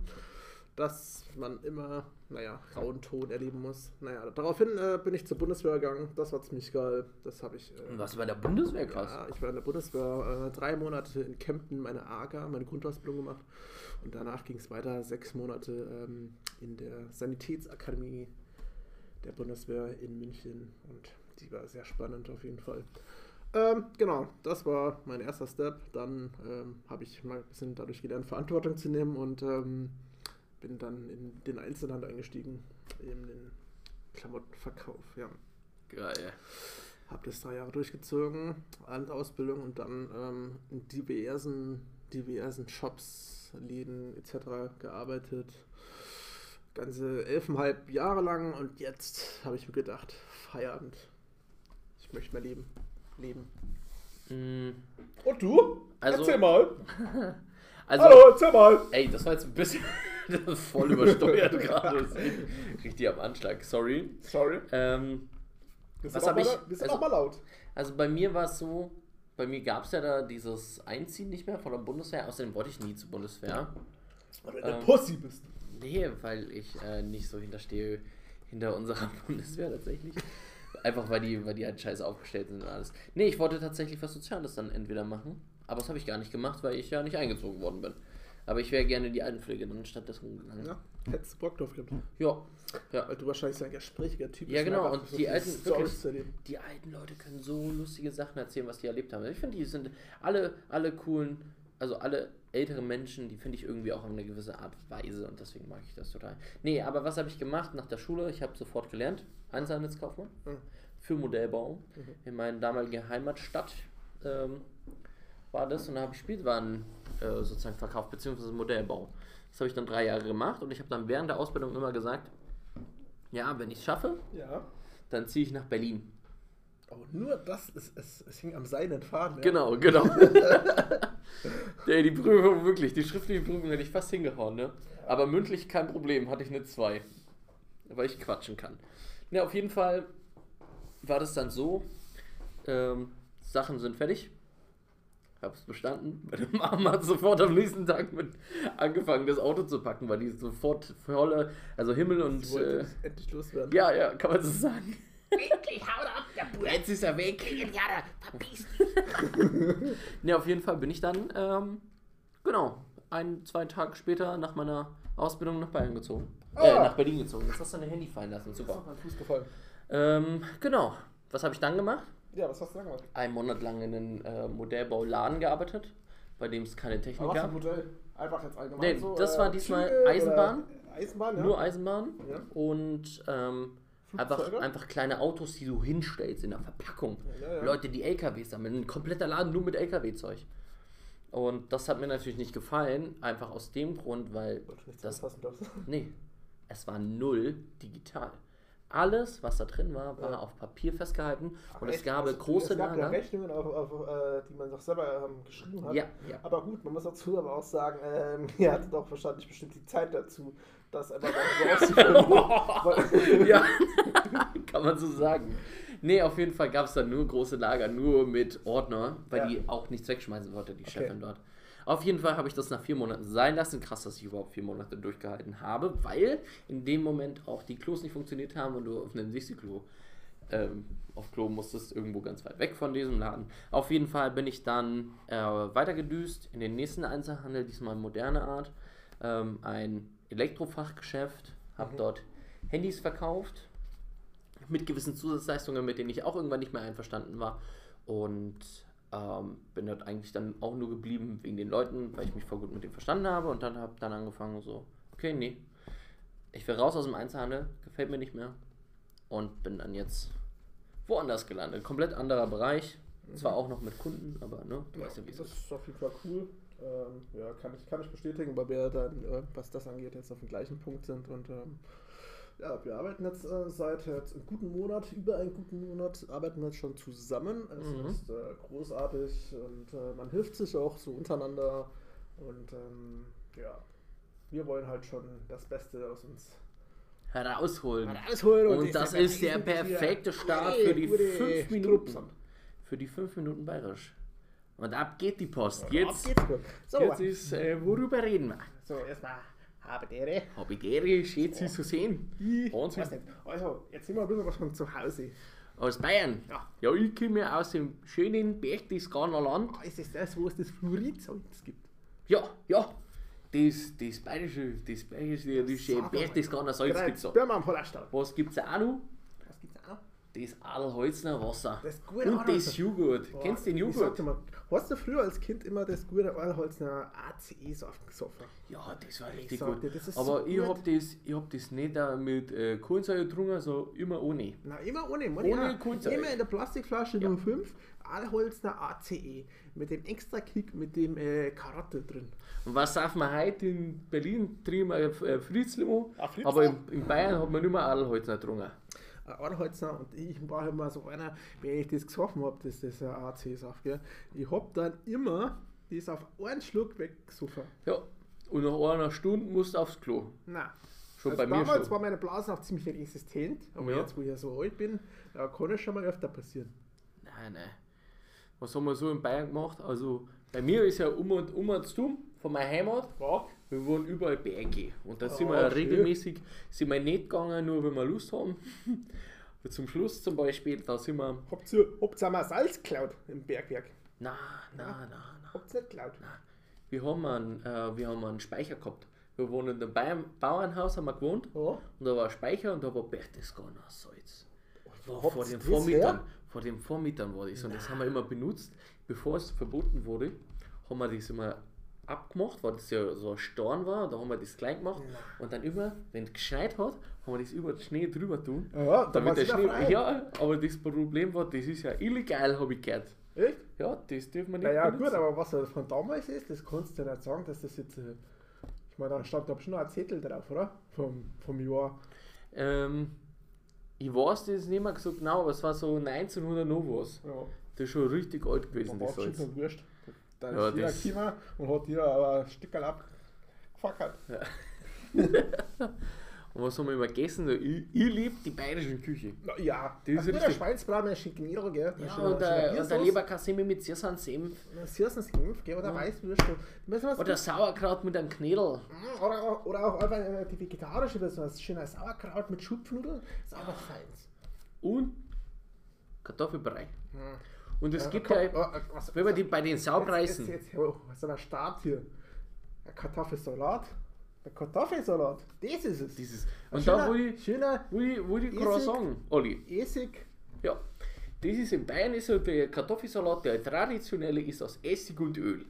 dass man immer, naja, rauen Ton erleben muss. Naja, daraufhin äh, bin ich zur Bundeswehr gegangen. Das war ziemlich geil. Das habe ich. Äh, Und was bei der Bundeswehr krass. ja, ich war in der Bundeswehr äh, drei Monate in Kempten, meine AGA, meine Grundausbildung gemacht. Und danach ging es weiter, sechs Monate ähm, in der Sanitätsakademie der Bundeswehr in München. Und die war sehr spannend auf jeden Fall. Ähm, genau, das war mein erster Step. Dann ähm, habe ich mal ein bisschen dadurch gelernt, Verantwortung zu nehmen und ähm, bin dann in den Einzelhandel eingestiegen, in den Klamottenverkauf. Ja. Geil. Habe das drei Jahre durchgezogen, an Ausbildung und dann ähm, in diversen, diversen Shops, Läden etc. gearbeitet. Ganze elfeinhalb Jahre lang und jetzt habe ich mir gedacht, Feierabend. Ich möchte mehr leben. Leben. Mm, Und du? Also- Erzähl mal. (laughs) Also, Hallo, erzähl mal. ey, das war jetzt ein bisschen (laughs) voll übersteuert gerade. Richtig am Anschlag, sorry. Sorry. Ähm, Wir sind, Was auch, hab mal, ich- wir sind also- auch mal laut. also bei mir war es so, bei mir gab es ja da dieses Einziehen nicht mehr von der Bundeswehr. Außerdem wollte ich nie zur Bundeswehr. Weil du eine Ähm, Pussy bist. Nee, weil ich äh, nicht so hinterstehe hinter unserer (laughs) Bundeswehr tatsächlich. Einfach weil die, weil die halt scheiße aufgestellt sind und alles. Nee, ich wollte tatsächlich was Soziales dann entweder machen. Aber das habe ich gar nicht gemacht, weil ich ja nicht eingezogen worden bin. Aber ich wäre gerne die Altenpflege dann stattdessen gegangen. Ja, hättest du Bock drauf gehabt. Ja. ja. Weil du wahrscheinlich so ein gesprächiger Typ Ja, bist genau, einfach und so die alten- wirklich-. Die alten Leute können so lustige Sachen erzählen, was die erlebt haben. Ich finde, die sind alle, alle coolen, also alle ältere Menschen, die finde ich irgendwie auch auf eine gewisse Art und Weise und deswegen mag ich das total. Nee, aber was habe ich gemacht nach der Schule? Ich habe sofort gelernt, Einzelhandelskaufmann Mhm. für Modellbau in meiner damaligen Heimatstadt ähm, war das und da habe ich Spielwaren äh, sozusagen verkauft, beziehungsweise Modellbau. Das habe ich dann drei Jahre gemacht und ich habe dann während der Ausbildung immer gesagt, ja, wenn ich es schaffe, Ja. dann ziehe ich nach Berlin. Aber nur das, ist, es, es hing am seinen Faden. Ja. Genau, genau. (laughs) Ey, die Prüfung wirklich, die schriftliche Prüfung hätte ich fast hingehauen, ne? Aber mündlich kein Problem, hatte ich eine 2. Weil ich quatschen kann. Ne, auf jeden Fall war das dann so, ähm, Sachen sind fertig. Hab's bestanden. Meine Mama hat sofort am nächsten Tag mit angefangen, das Auto zu packen, weil die sofort volle, also Himmel und. Wollte Äh, endlich loswerden. ja, ja, kann man so sagen. Endlich haut ab, der Bruder. Jetzt ist er weg. Ja, verpiss dich. (laughs) Ne, auf jeden Fall bin ich dann, ähm, genau, ein, zwei Tage später nach meiner Ausbildung nach Bayern gezogen. Äh, Ah. nach Berlin gezogen. Jetzt hast du dein Handy fallen lassen, Das ist super. auf meinen Fuß gefallen. Ähm, genau. Was habe ich dann gemacht? Ja, was hast du da gemacht? Einen Monat lang in einem äh, Modellbauladen gearbeitet, bei dem es keine Technik Aber was für gab. ein Modell? Einfach jetzt allgemein Nee, so, das äh, war diesmal Züge Eisenbahn. Eisenbahn, ja. Nur Eisenbahn Ja. und ähm, einfach, einfach kleine Autos, die du hinstellst in der Verpackung. Ja, ja. Leute, die LKWs sammeln. Ein kompletter Laden nur mit LKW-Zeug. Und das hat mir natürlich nicht gefallen, einfach aus dem Grund, weil das, (laughs) nee, es war null digital. Alles, was da drin war, war Ja. auf Papier festgehalten und es Echt? gab Also, große Es gab Lager. Rechnungen, auf, auf, äh, die man doch selber ähm, geschrieben hat. Ja, ja. Aber gut, man muss dazu aber auch sagen, ähm, (laughs) er hatte doch wahrscheinlich bestimmt die Zeit dazu, das einfach so auszufüllen. (laughs) ja, (laughs) kann man so sagen. Nee, auf jeden Fall gab es da nur große Lager, nur mit Ordner, weil Ja. die auch nichts wegschmeißen wollte, die Okay. Chefin dort. Auf jeden Fall habe ich das nach vier Monaten sein lassen. Krass, dass ich überhaupt vier Monate durchgehalten habe, weil in dem Moment auch die Klos nicht funktioniert haben und du auf einem Dixie-Klo ähm, auf Klo musstest, irgendwo ganz weit weg von diesem Laden. Auf jeden Fall bin ich dann äh, weitergedüst in den nächsten Einzelhandel, diesmal moderne Art. Ähm, ein Elektrofachgeschäft, habe dort Handys verkauft mit gewissen Zusatzleistungen, mit denen ich auch irgendwann nicht mehr einverstanden war. Und ähm, bin dort eigentlich dann auch nur geblieben wegen den Leuten, weil ich mich voll gut mit denen verstanden habe. Und dann habe dann angefangen so, okay, nee, ich will raus aus dem Einzelhandel, gefällt mir nicht mehr. Und bin dann jetzt woanders gelandet. Komplett anderer Bereich. Zwar auch noch mit Kunden, aber ne, du weißt ja, wie es das ist. ist auf jeden Fall cool. Ähm, ja, kann ich, kann ich bestätigen, weil wir dann, äh, was das angeht, jetzt auf dem gleichen Punkt sind. Und ähm, ja, wir arbeiten jetzt äh, seit jetzt einem guten Monat, über einen guten Monat, arbeiten wir jetzt schon zusammen. Es Mhm. ist äh, großartig und äh, man hilft sich auch so untereinander. Und ähm, ja, wir wollen halt schon das Beste aus uns Herausholen. rausholen. Und das ist der perfekte Start für die fünf Minuten. Für die fünf Minuten bayerisch. Und ab geht die Post. Jetzt, geht's gut. So, jetzt ist, äh, worüber reden wir? so erstmal habe die Ehre. Habe ich die Ehre, schön Sie zu sehen. Wahnsinn. Weiß nicht. Also, jetzt sind wir ein bisschen was von zu Hause. Aus Bayern. Ja. Ja, ich komme aus dem schönen Berchtesgadener Land. Ah, Ist es das, wo es das Fluoridsalz gibt? Ja, ja. Das, das bayerische, das bayerische, das mal. Berchtesgadener Salz. Birma am Pollerstall. Was gibt's auch noch? Was gibt's auch noch? Das Adelholzner Wasser. Das gute Und das. Joghurt. Boah, Kennst du den ich Joghurt? mal, hast du früher als Kind immer das gute Allholzner ACE-Saft gesoffen? Ja, das war richtig sag gut. dir, Aber so ich gut. hab das, ich hab das nicht mit äh, Kohlensäure getrunken, so immer ohne. Na, immer ohne. Mann, Ohne ja. Kohlensäure. Immer in der Plastikflasche 05, Allholzner ACE. Mit dem extra Kick, mit dem äh, Karotte drin. Und was darf man heute in Berlin trinken? wir, Äh, Fritzlimo. Ah, Fritzl? Aber in, in Bayern hat man nicht mehr Adelholzner getrunken. Allholzner und ich war immer so einer, wenn ich das gesoffen habe, das ist ein AC-Saft, gell? Ich hab dann immer das auf einen Schluck weggesoffen. Ja. Und nach einer Stunde musst du aufs Klo. Nein. Schon also bei mir damals schon. war meine Blase auch ziemlich resistent, aber Ja. jetzt, wo ich ja so alt bin, da kann es schon mal öfter passieren. Nein, nein. Was haben wir so in Bayern gemacht? Also, bei mir ist ja um und um und dumm von meiner Heimat. Ja. Wir wohnen überall Berge. Und da sind Ah, wir ja schön. regelmäßig, sind wir nicht gegangen, nur wenn wir Lust haben. (laughs) Zum Schluss zum Beispiel, da sind wir. Habt ihr, habt ihr einmal Salz geklaut im Bergwerk? Na, na, na. Habt ihr nicht geklaut? Wir haben einen, äh, wir haben einen Speicher gehabt. Wir wohnen in einem Bauernhaus, haben wir gewohnt. Ja. Und da war ein Speicher und da war Berchtesgadener Salz. Vor, habt vor Vormietern. her? Vor den Vormietern war das. Und das haben wir immer benutzt. Bevor es verboten wurde, haben wir das immer abgemacht, weil das ja so ein Storn war. Da haben wir das klein gemacht. Und dann immer, wenn es geschneit hat, haben wir das über den Schnee drüber tun. Ja, damit der Schnee. frei. Ja, aber das Problem war, das ist ja illegal, habe ich gehört. Echt? Ja, das dürfen wir nicht Naja, benutzen. gut, aber was er von damals ist, das kannst du ja nicht sagen, dass das jetzt. äh, Ich meine, da stand da schon noch ein Zettel drauf, oder? Vom, vom Jahr. Ähm, ich weiß das nicht mehr so genau, aber es war so 1900 noch was. Ja. Das ist schon richtig alt gewesen, das schon Salz. so wurscht. Da Ja, ist jeder das- gekommen und hat dir aber ein Stückchen abgefackert. (laughs) Und was haben wir immer gegessen? Ich, ich liebe die bayerische Küche. Na, ja, Das ist richtig- Schweinsbraten, ein Schickenier, gell? Ja, und der, und der. Leberkassemme mit Zirsand Senf. Süßen-Senf, gell? Oder Weißwürste. Müssen wir Oder Sauerkraut mit einem Knädel. Oder, auch- oder auch einfach äh, die vegetarische Version, das schöne Sauerkraut mit Schupfnudeln, ist auch was Feins. Und Kartoffelbrei. Und es Äh, gibt komm, ja, äh, was- wenn wir die bei den Jetzt, Saupreisen, jetzt, jetzt, oh, was ist der Start hier? Ein Kartoffelsalat. Der Kartoffelsalat, das ist es. dieses, Ein und schöner, da wo ich, schöner wo ich, wo ich Essig. gerade sagen, Olli, Essig. ja, das ist in Bayern ist so der Kartoffelsalat, der traditionelle ist aus Essig und Öl.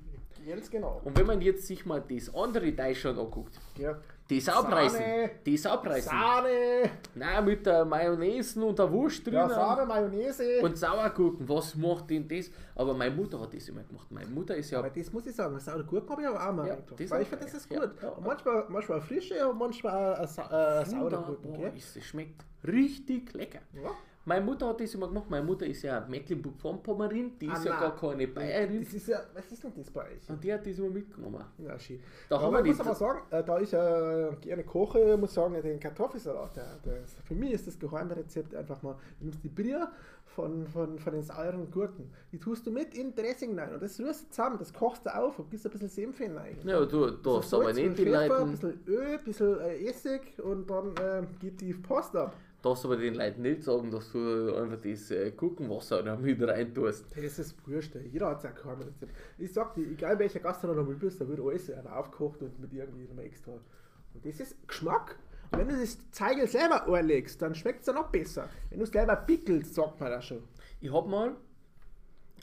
Ganz genau. Und wenn man jetzt sich mal das andere Deutschland anguckt, Ja, Die ist abreißen. Sahne. Die ist abreißen. Sahne, Nein, mit der Mayonnaise und der Wurst drin. ja, Sahne, Mayonnaise. Und Sauergurken, was macht denn das? Aber meine Mutter hat das immer gemacht. Meine Mutter ist ja. aber das muss ich sagen, saure Gurken habe ich aber auch mal Ja, gemacht. das Weil ich finde, das ist ja, gut. ja. Und manchmal, manchmal frische und manchmal äh, äh, saure Wunderbar Gurken. Gell? ist es. Schmeckt richtig lecker. Ja. Meine Mutter hat das immer gemacht. Meine Mutter ist ja Mecklenburg-Vorpommern, die ist Ah, ja nein. gar keine Bayerin. Das ist ja, was ist denn das bei euch? Und die hat das immer mitgenommen. Ja, schön. Da aber haben wir ich muss aber sagen, äh, da ich äh, gerne koche, muss ich sagen, den Kartoffelsalat, der, der ist, für mich ist das Geheimrezept einfach mal, du nimmst die Brühe von, von, von den sauren Gurken, die tust du mit in Dressing rein und das rührst du zusammen, das kochst du auf und gibst ein bisschen Senf rein. Ja, du darfst aber nicht die Ein Leuten, bisschen Öl, ein bisschen äh, Essig und dann äh, geht die Post ab. Darfst aber den Leuten nicht sagen, dass du einfach das äh, Gurkenwasser da mit rein tust. Das ist wurscht, jeder hat sein Geheimrezept. Ich sag dir, egal welcher Gastronomie du bist, da wird alles aufgekocht und mit irgendwie noch extra. Und das ist Geschmack. Und wenn du das Zeigel selber anlegst, dann schmeckt es ja noch besser. Wenn du es selber pickelst, sagt man das schon. Ich hab mal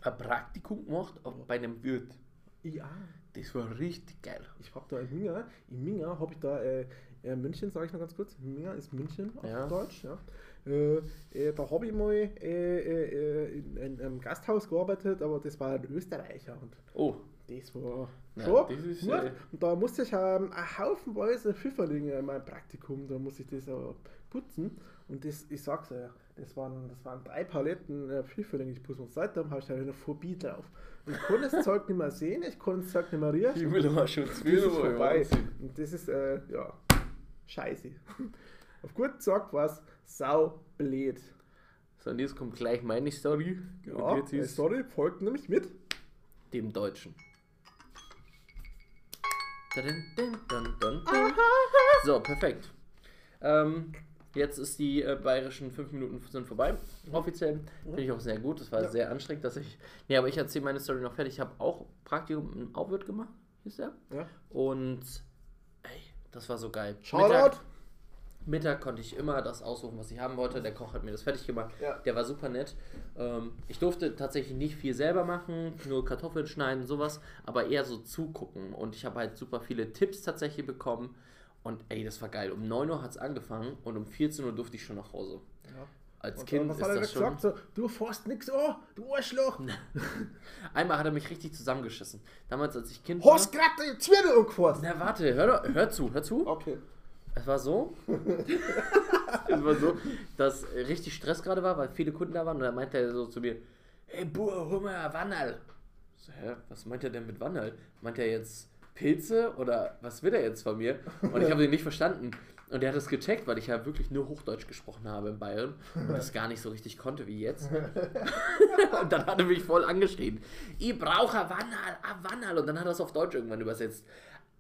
ein Praktikum gemacht aber bei einem Wirt. Ja. Das war richtig geil. Ich habe da in Minga, in Minga habe ich da, äh, äh, München sage ich noch ganz kurz, Minga ist München auf Ja. Deutsch, ja. Äh, äh, da habe ich mal äh, äh, äh, in, in einem Gasthaus gearbeitet, aber das war ein Österreicher und Oh, Das war Ja, schon das ist, gut. äh, Und da musste ich ähm, ein Haufenweise Pfifferlinge in meinem Praktikum, da muss ich das auch putzen. Und das, ich sag's euch, das waren, das waren drei Paletten äh, Pfifferlinge, ich putzen. Und seitdem habe ich da eine Phobie drauf. Ich kann das Zeug nicht mehr sehen, ich kann das Zeug nicht mehr riechen. Himmel war schon Das ist vorbei. Und das ist, äh, ja, scheiße. (laughs) Auf gut gesagt was sau blöd. So, und jetzt kommt gleich meine Story. Ja, ist sorry, folgt nämlich mit. dem Deutschen. So, perfekt. Ähm, jetzt ist die äh, bayerischen fünf Minuten sind vorbei. Offiziell. Finde ich auch sehr gut. Das war Ja. sehr anstrengend, dass ich. Nee, aber ich erzähle meine Story noch fertig. Ich habe auch Praktikum im Aufwirt gemacht, hieß der. Ja. Und ey, das war so geil. Shoutout! Mittag konnte ich immer das aussuchen, was ich haben wollte. Der Koch hat mir das fertig gemacht. Ja. Der war super nett. Ähm, ich durfte tatsächlich nicht viel selber machen, nur Kartoffeln schneiden, sowas, aber eher so zugucken. Und ich habe halt super viele Tipps tatsächlich bekommen. Und ey, das war geil. Um 9 Uhr hat es angefangen und um 14 Uhr durfte ich schon nach Hause. Ja. Als Und Kind ist das gesagt? schon. So, du fährst nix an, du Arschloch. (laughs) Einmal hat er mich richtig zusammengeschissen. Damals, als ich Kind war. Hast gerade die Zwiebel angefasst. Na warte, hör, hör zu, hör zu. Okay. Es war so, (laughs) es war so, dass richtig Stress gerade war, weil viele Kunden da waren und dann meinte er so zu mir, hey hol mal ein Wannerl. So, hä, was meint er denn mit Wannerl? Meint er jetzt Pilze oder was will er jetzt von mir? Und ich habe den nicht verstanden. Und er hat es gecheckt, weil ich ja wirklich nur Hochdeutsch gesprochen habe in Bayern und das gar nicht so richtig konnte wie jetzt. (laughs) und dann hat er mich voll angeschrien. Ich brauche ein Wannerl. Und dann hat er es auf Deutsch irgendwann übersetzt.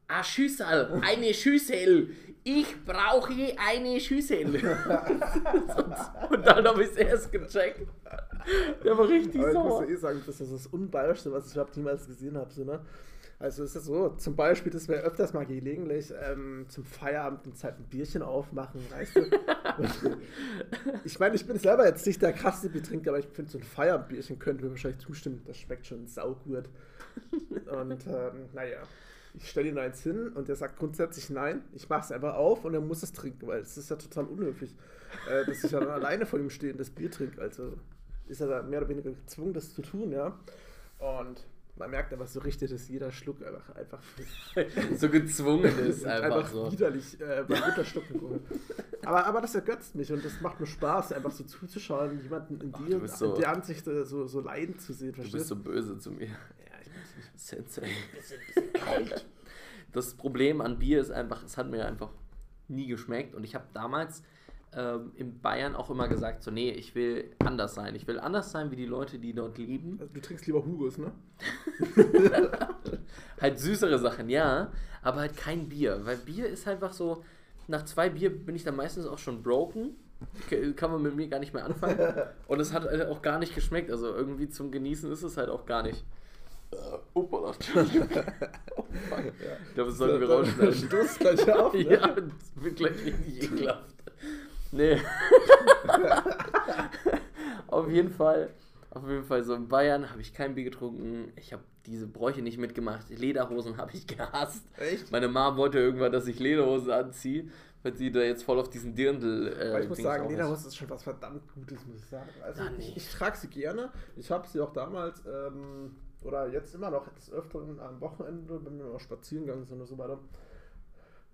A Schüssel, eine Schüssel. Ich brauche eine Schüssel. und, (laughs) und dann habe ich es erst gecheckt. Der war richtig Aber ich muss sauer. eh sagen, das ist das Unbayerischste, was ich überhaupt niemals gesehen habe. So, ne? Also es ist so, zum Beispiel, das wäre öfters mal gelegentlich ähm, zum Feierabend und Zeit ein Bierchen aufmachen, weißt du? (laughs) Ich meine, ich bin selber jetzt nicht der krasse Betrinker, aber ich finde, so ein Feierabendbierchen könnte mir wahrscheinlich zustimmen. Das schmeckt schon saugut. Und ähm, naja, ich stelle ihn eins hin und der sagt grundsätzlich nein. Ich mache es einfach auf und er muss es trinken, weil es ist ja total unhöflich, äh, dass ich dann (laughs) alleine vor ihm stehe und das Bier trinke. Also ist er da mehr oder weniger gezwungen, das zu tun, ja. Und man merkt aber so richtig, dass jeder Schluck einfach, einfach, (laughs) So gezwungen ist (laughs) einfach, einfach so. widerlich äh, beim Runterschlucken. Aber, aber das ergötzt mich und das macht mir Spaß, einfach so zuzuschauen, jemanden in, Ach, die, du bist so- in der Ansicht äh, so, so leiden zu sehen. Du bist verstehst so böse zu mir. Ja, ich nicht. Sensei. Das Problem an Bier ist einfach, es hat mir einfach nie geschmeckt und ich habe damals ähm, in Bayern auch immer gesagt, so nee, ich will anders sein. Ich will anders sein wie die Leute, die dort leben. Also, du trinkst lieber Hugos, ne? (laughs) Halt süßere Sachen, ja, aber halt kein Bier, weil Bier ist halt einfach so, nach zwei Bier bin ich dann meistens auch schon broken. Kann man mit mir gar nicht mehr anfangen. (laughs) Und es hat halt auch gar nicht geschmeckt. Also irgendwie zum Genießen ist es halt auch gar nicht. Äh, Opa. (laughs) Oh, fuck. Ich glaube, das sollten wir rausschneiden. Stoß gleich auf. Ne? Ja, wird gleich richtig ekelhaft. Nee. (laughs) Auf jeden Fall Auf jeden Fall so in Bayern habe ich kein Bier getrunken. Ich habe diese Bräuche nicht mitgemacht. Lederhosen habe ich gehasst. Echt? Meine Mom wollte irgendwann, dass ich Lederhosen anziehe, weil sie da jetzt voll auf diesen Dirndl. Äh, Aber ich muss Dings sagen, auch ist. Schon was verdammt Gutes, muss ich sagen. Also nee. ich, ich trage sie gerne. Ich habe sie auch damals, ähm, oder jetzt immer noch, des Öfteren am Wochenende, wenn wir mal spazieren gegangen sind oder so weiter,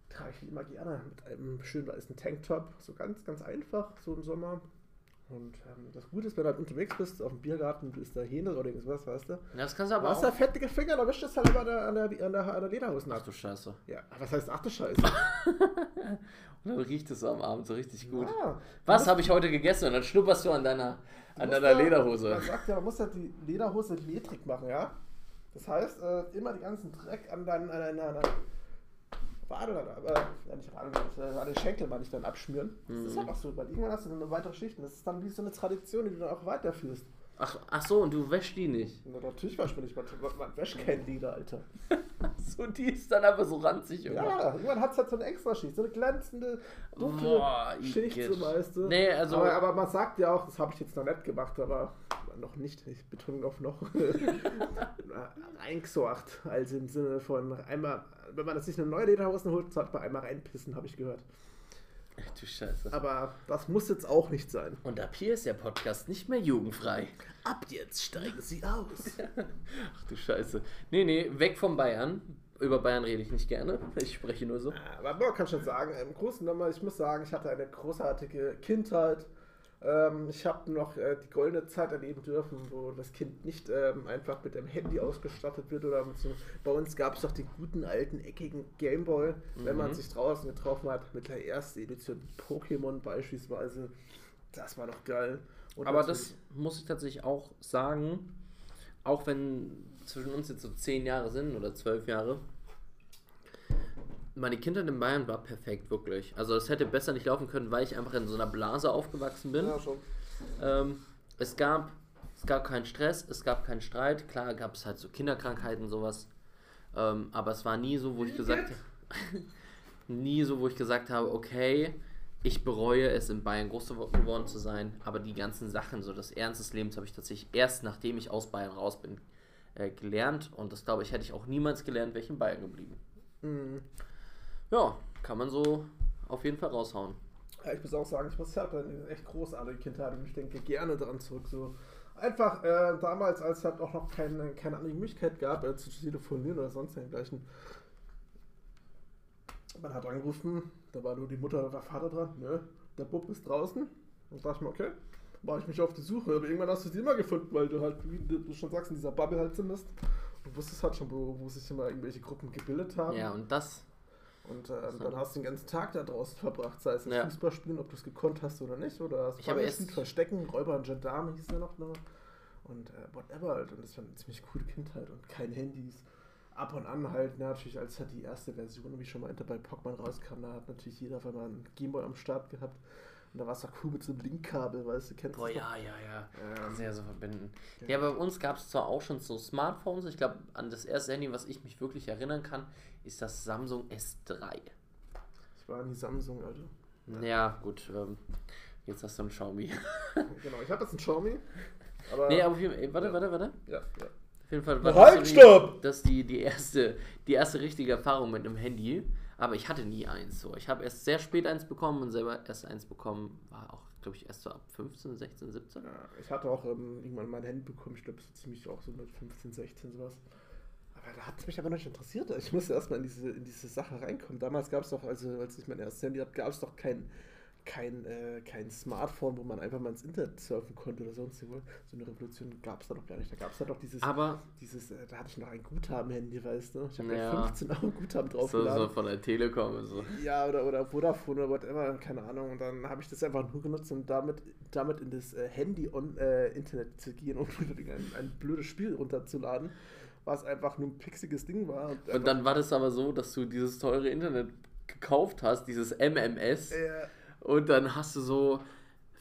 trage ich die immer gerne mit einem schönen weißen Tanktop. So ganz, ganz einfach, so im Sommer. Und ähm, das Gute ist, wenn du halt unterwegs bist, auf dem Biergarten, du isst da Hähne oder irgendwas, weißt du? Ja, das kannst du aber Aber hast auch. da fettige Finger, da wischt es halt immer an der, an der, an der, an der Lederhosen Ach du Scheiße. Ja, was heißt, ach du Scheiße. (laughs) Und dann riecht es am Abend so richtig gut. Ja. Was habe ich heute gegessen? Und dann schnupperst du an deiner, an deiner ja- Lederhose. Man sagt ja, man muss ja die Lederhose ledrig machen, ja? Das heißt, äh, immer die ganzen Dreck an deinen, an deinen, an deinen Wade, äh, ja nicht Wade, äh, an den Schenkel mal nicht dann abschmieren. Das ist Mhm. einfach so, weil irgendwann hast du dann eine weitere Schicht und das ist dann wie so eine Tradition, die du dann auch weiterführst. Ach, ach so, und du wäschst die nicht. Und natürlich wasch man nicht, man, man wäscht kein Leder, Alter. (laughs) So, die ist dann einfach so ranzig immer. Ja, irgendwann hat es halt so eine extra Schicht, so eine glänzende, dunkle Boah, Schicht, so weißt du. Nee, also- aber, aber man sagt ja auch, das habe ich jetzt noch nicht gemacht, aber noch nicht, ich betone auf noch, (laughs) reingesorgt. Also im Sinne von einmal, wenn man sich eine neue Lederhosen holt, sollte man einmal reinpissen, habe ich gehört. Ach du Scheiße. Aber das muss jetzt auch nicht sein. Und ab hier ist der Podcast nicht mehr jugendfrei. Ab jetzt steigen sie aus. (laughs) Ach du Scheiße. Nee, nee, weg von Bayern. Über Bayern rede ich nicht gerne. Ich spreche nur so. Aber man kann schon sagen, im Großen und Ganzen, ich muss sagen, ich hatte eine großartige Kindheit. Ähm, ich habe noch äh, die goldene Zeit erleben dürfen, wo das Kind nicht ähm, einfach mit dem Handy ausgestattet wird oder mit so, bei uns gab es doch den guten alten eckigen Gameboy, wenn man Mhm. sich draußen getroffen hat, mit der ersten Edition Pokémon beispielsweise. Das war doch geil. Und Aber das muss ich tatsächlich auch sagen, auch wenn zwischen uns jetzt so zehn Jahre sind oder zwölf Jahre, meine Kindheit in Bayern war perfekt, wirklich. Also es hätte besser nicht laufen können, weil ich einfach in so einer Blase aufgewachsen bin. Ja, schon. Ähm, es, gab, es gab keinen Stress, es gab keinen Streit. Klar gab es halt so Kinderkrankheiten, sowas. Ähm, aber es war nie so, wo ich gesagt (laughs) nie so, wo ich gesagt habe, okay, ich bereue es, in Bayern groß geworden zu sein. Aber die ganzen Sachen, so das Ernst des Lebens, habe ich tatsächlich erst nachdem ich aus Bayern raus bin, äh, gelernt. Und das glaube ich, hätte ich auch niemals gelernt, wäre ich in Bayern geblieben. Mhm. Ja, kann man so auf jeden Fall raushauen. Ja, ich muss auch sagen, ich muss ja eine echt großartige Kindheit und ich denke gerne daran zurück. So einfach äh, damals, als es halt auch noch keine, keine andere Möglichkeit gab, äh, zu telefonieren oder sonst dergleichen. Man hat angerufen, da war nur die Mutter oder der Vater dran. Nö, der Bub ist draußen. Und dachte ich mir, okay, mache ich mich auf die Suche. Aber irgendwann hast du sie immer gefunden, weil du halt, wie du schon sagst, in dieser Bubble halt bist. Du wusstest halt schon, wo, wo sich immer irgendwelche Gruppen gebildet haben. Ja, und das Und ähm, dann hast du den ganzen Tag da draußen verbracht, sei es Ja. Fußballspielen, ob du es gekonnt hast oder nicht, oder hast Ich habe Fußball erst- Verstecken, Räuber und Gendarme hieß der noch, ne? Und äh, whatever halt. Und das war eine ziemlich coole Kindheit und keine Handys. Ab und an halt, ne, natürlich, als halt die erste Version, wie ich schon meinte, bei Pokémon rauskam, da hat natürlich jeder auf einmal einen Gameboy am Start gehabt. Und da war es doch cool mit so einem Linkkabel, weißt du, kennst du das ja, ja, ja. Ähm, Kann sehr so verbinden. ja. Ja, bei uns gab es zwar auch schon so Smartphones. Ich glaube, an das erste Handy, was ich mich wirklich erinnern kann, ist das Samsung S3. Ich war in die Samsung, Alter. Ja, gut. Ähm, jetzt hast du ein Xiaomi. (laughs) genau, ich habe jetzt einen Xiaomi. Aber, nee, aber auf jeden Fall, warte, Ja. warte, warte. ja, ja. Auf jeden Fall war Halt, das, stopp! das die, die, erste, die erste richtige Erfahrung mit einem Handy. Aber ich hatte nie eins so. Ich habe erst sehr spät eins bekommen und selber erst eins bekommen. War auch, glaube ich, erst so ab 15, 16, 17. Ja, ich hatte auch ähm, irgendwann mein Handy bekommen, ich glaube so ziemlich auch so mit 15, 16 sowas. Da hat es mich aber noch nicht interessiert. Ich musste erstmal in diese, in diese Sache reinkommen. Damals gab es doch, also als ich mein erstes Handy hatte, gab es doch kein, kein, äh, kein Smartphone, wo man einfach mal ins Internet surfen konnte oder sonst irgendwo. So eine Revolution gab es da noch gar nicht. Da gab es halt doch dieses, Aber dieses äh, da hatte ich noch ein Guthaben-Handy, weißt du? Ich habe Ja. ja 15 Euro Guthaben so, draufgeladen. so von der Telekom und so. Ja, oder, oder Vodafone oder whatever, keine Ahnung. Und dann habe ich das einfach nur genutzt, um damit, damit in das äh, Handy-Internet zu gehen (laughs) und ein, ein blödes Spiel runterzuladen, was einfach nur ein pixiges Ding war. Und, Und dann war das aber so, dass du dieses teure Internet gekauft hast, dieses MMS. äh, Und dann hast du so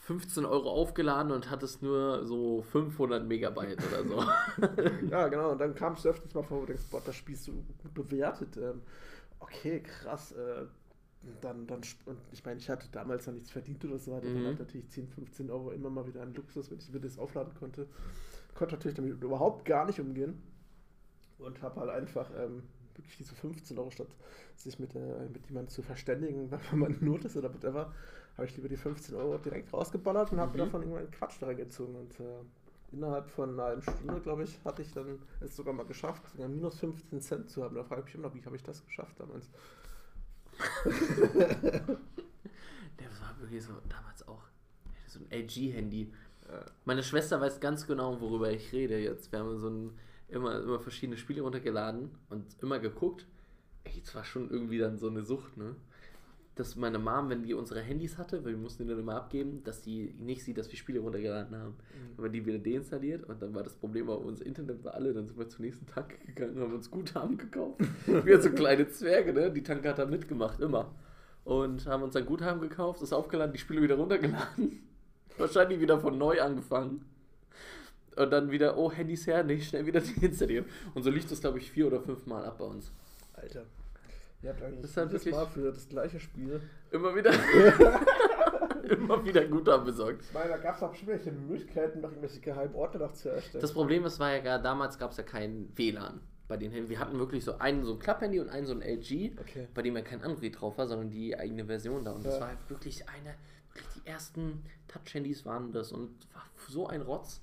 15 Euro aufgeladen und hattest nur so 500 Megabyte oder so. (laughs) ja, genau. Und dann kam es öfters mal vor, wo du denkst, boah, das Spiel ist so gut bewertet. Ähm, okay, krass. Äh, dann, dann, ich meine, ich hatte damals noch nichts verdient oder so, hatte Mhm. dann halt natürlich 10, 15 Euro immer mal wieder an Luxus, wenn ich mir das aufladen konnte. Konnte natürlich damit überhaupt gar nicht umgehen und habe halt einfach ähm, wirklich diese 15 Euro statt sich mit, äh, mit jemandem zu verständigen, (laughs) wenn man Not ist oder whatever, habe ich lieber die 15 Euro direkt rausgeballert und habe Mhm. mir davon irgendwann Quatsch reingezogen und äh, innerhalb von einer halben Stunde, glaube ich, hatte ich dann es sogar mal geschafft, sogar minus 15 Cent zu haben. Da frage ich mich immer noch, wie habe ich das geschafft damals? (laughs) Der war wirklich so damals auch so ein LG-Handy. Meine Schwester weiß ganz genau, worüber ich rede jetzt. Wir haben so ein, immer, immer verschiedene Spiele runtergeladen und immer geguckt. Ey, es war schon irgendwie dann so eine Sucht, ne? Dass meine Mom, wenn die unsere Handys hatte, weil wir mussten die dann immer abgeben, dass die nicht sieht, dass wir Spiele runtergeladen haben. Dann haben wir die wieder deinstalliert und dann war das Problem, war, unser Internet war alle, dann sind wir zur nächsten Tanke gegangen, haben uns Guthaben gekauft. (laughs) wir so kleine Zwerge, ne? Die Tanke hat da mitgemacht, immer. Und haben uns dann Guthaben gekauft, das aufgeladen, die Spiele wieder runtergeladen. (laughs) Wahrscheinlich wieder von neu angefangen. Und dann wieder, oh, Handys her, nicht schnell wieder (laughs) deinstallieren. Und so liegt das, glaube ich, vier oder fünf Mal ab bei uns. Alter. Ihr habt eigentlich Das ist halt jedes Mal für das gleiche Spiel. Immer wieder, (laughs) immer wieder Guthaben besorgt. Ich meine, da gab es auch schon welche Möglichkeiten, noch irgendwelche geheimen Orte noch zu erstellen. Das Problem ist, war ja gar, damals gab es ja kein WLAN bei den Handys. Wir hatten wirklich so einen so ein Klapphandy und einen so ein LG, Okay. bei dem ja kein Android drauf war, sondern die eigene Version da. Und das Ja. war halt wirklich eine, wirklich die ersten Touch-Handys waren das und war so ein Rotz.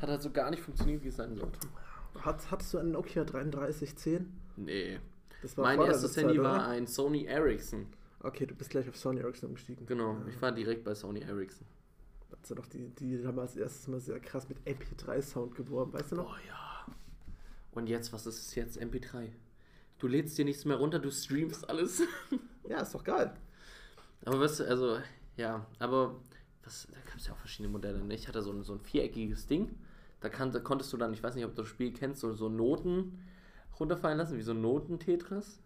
Hat halt so gar nicht funktioniert, wie es sein sollte. Hat, hattest du einen Nokia 3310? Nee. Das Mein vor erstes Handy Zeit, war oder? ein Sony Ericsson. Okay, du bist gleich auf Sony Ericsson umgestiegen. Genau, Ja. ich war direkt bei Sony Ericsson. Das sind doch die, die haben als erstes mal sehr krass mit MP3-Sound geworben, weißt du noch? Oh ja. Und jetzt, was ist es jetzt? MP3. Du lädst dir nichts mehr runter, du streamst alles. (laughs) Ja, ist doch geil. Aber was, also, ja, aber was, da gab es ja auch verschiedene Modelle. Ne? Ich hatte so ein, so ein viereckiges Ding. Da, kann, da konntest du dann, ich weiß nicht, ob du das Spiel kennst, so, so Noten runterfallen lassen, wie so Noten-Tetris.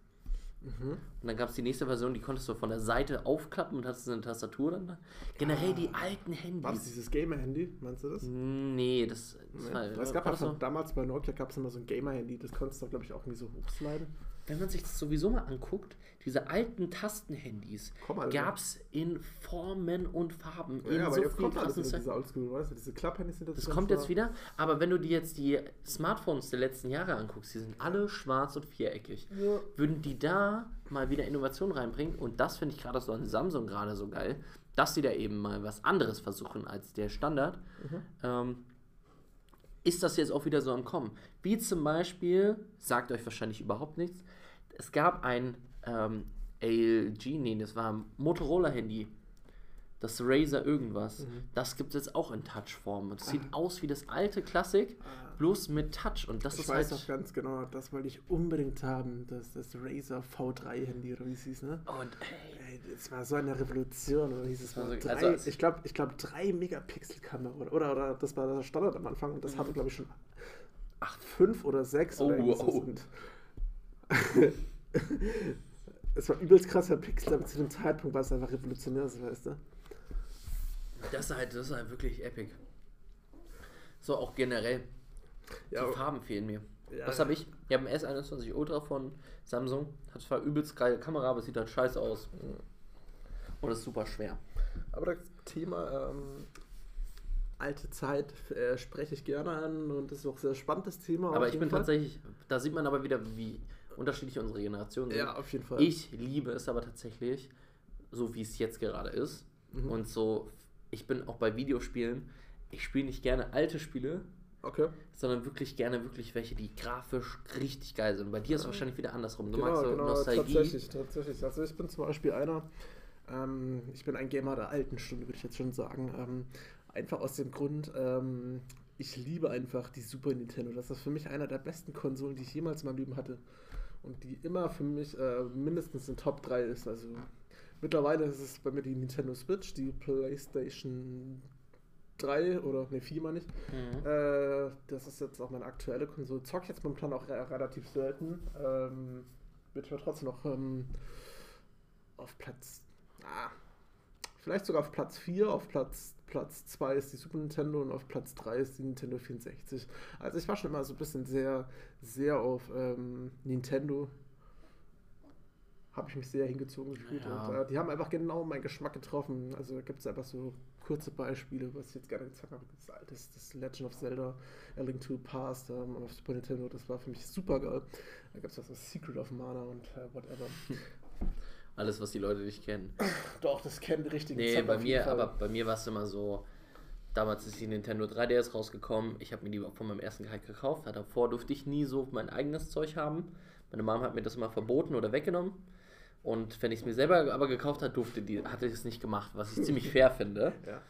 Mhm. Und dann gab es die nächste Version, die konntest du von der Seite aufklappen und hattest eine Tastatur dann da. Generell die alten War das Handys. dieses Gamer-Handy, meinst du das? Nee, das, das Nee. war. es gab so, so, damals bei Nokia gab es immer so ein Gamer-Handy, das konntest du, glaube ich, auch irgendwie so hochsliden. Wenn man sich das sowieso mal anguckt, diese alten Tastenhandys gab es in Formen und Farben. in Ja, aber so jetzt vielen kommt alles wieder diese Oldschool, weißt du, diese Klapphandys sind Das kommt jetzt wieder, aber wenn du dir jetzt die Smartphones der letzten Jahre anguckst, die sind alle schwarz und viereckig. Ja. Würden die da mal wieder Innovation reinbringen, und das finde ich gerade so an Samsung gerade so geil, dass sie da eben mal was anderes versuchen als der Standard, ähm, ist das jetzt auch wieder so am Kommen. Wie zum Beispiel, sagt euch wahrscheinlich überhaupt nichts, es gab ein ähm, LG, nee, das war ein Motorola-Handy. Das Razer irgendwas. Das gibt es jetzt auch in Touchform. Und es sieht aus wie das alte Klassik, bloß mit Touch. Und das Ich ist weiß halt. auch ganz genau, das wollte ich unbedingt haben, das, das Razer V3-Handy oder wie es hieß, ne? Und ey, Ey, das war so eine Revolution. Oder hieß es war mal so- drei, also als- ich glaube, ich glaub, 3 Megapixel-Kamera. Oder, oder, oder das war der Standard am Anfang und das hatte, glaube ich, schon 8, 5 oder 6 Oh, oder irgendwas. oh. Und (laughs) es war übelst krasser Pixel, aber zu dem Zeitpunkt war es einfach revolutionär, weißt du? Das ist halt, das ist halt wirklich epic. So, auch generell. Ja, die Farben fehlen mir. Ja, Was habe ich? Ich habe ein S21 Ultra von Samsung. Hat zwar übelst geile Kamera, aber sieht halt scheiße aus. Und ist super schwer. Aber das Thema ähm, alte Zeit äh, spreche ich gerne an und das ist auch ein sehr spannendes Thema. Aber ich bin Fall. tatsächlich, da sieht man aber wieder, wie unterschiedlich unsere Generationen sind. Ja, auf jeden Fall. Ich liebe es aber tatsächlich, so wie es jetzt gerade ist. Mhm. Und so, ich bin auch bei Videospielen, ich spiele nicht gerne alte Spiele, Okay. sondern wirklich gerne wirklich welche, die grafisch richtig geil sind. Bei dir ist es wahrscheinlich wieder andersrum. Du Genau, magst so genau, Nostalgie. tatsächlich, tatsächlich. Also ich bin zum Beispiel einer, ähm, ich bin ein Gamer der alten Stunde, würde ich jetzt schon sagen. Ähm, einfach aus dem Grund, ähm, ich liebe einfach die Super Nintendo. Das ist für mich einer der besten Konsolen, die ich jemals in meinem Leben hatte. Und die immer für mich äh, mindestens in Top 3 ist. Also mittlerweile ist es bei mir die Nintendo Switch, die PlayStation 3 oder ne 4 meine ich. Mhm. Äh, das ist jetzt auch meine aktuelle Konsole. Zock ich jetzt momentan auch re relativ selten. Ähm, wird aber trotzdem noch ähm, auf Platz. Ah, vielleicht sogar auf Platz 4. Auf Platz, Platz 2 ist die Super Nintendo und auf Platz 3 ist die Nintendo 64. Also ich war schon immer so ein bisschen sehr, sehr auf ähm, Nintendo. Habe ich mich sehr hingezogen gefühlt. Ja. Und, äh, die haben einfach genau meinen Geschmack getroffen. Also gibt es einfach so kurze Beispiele, was ich jetzt gerne gezeigt habe. Das alte, das Legend of Zelda, A Link to the Past ähm, auf Super Nintendo, das war für mich super geil. Da gibt es so Secret of Mana und äh, whatever. (laughs) Alles, was die Leute nicht kennen. (laughs) Doch, das kennen die richtigen Nee, Zocker bei mir, Fall. aber bei mir war es immer so, damals ist die Nintendo 3DS rausgekommen, ich habe mir die von meinem ersten Gehalt gekauft, davor durfte ich nie so mein eigenes Zeug haben. Meine Mom hat mir das immer verboten oder weggenommen. Und wenn ich es mir selber aber gekauft hat, durfte die, hatte ich es nicht gemacht, was ich ziemlich fair finde. (laughs) Ja.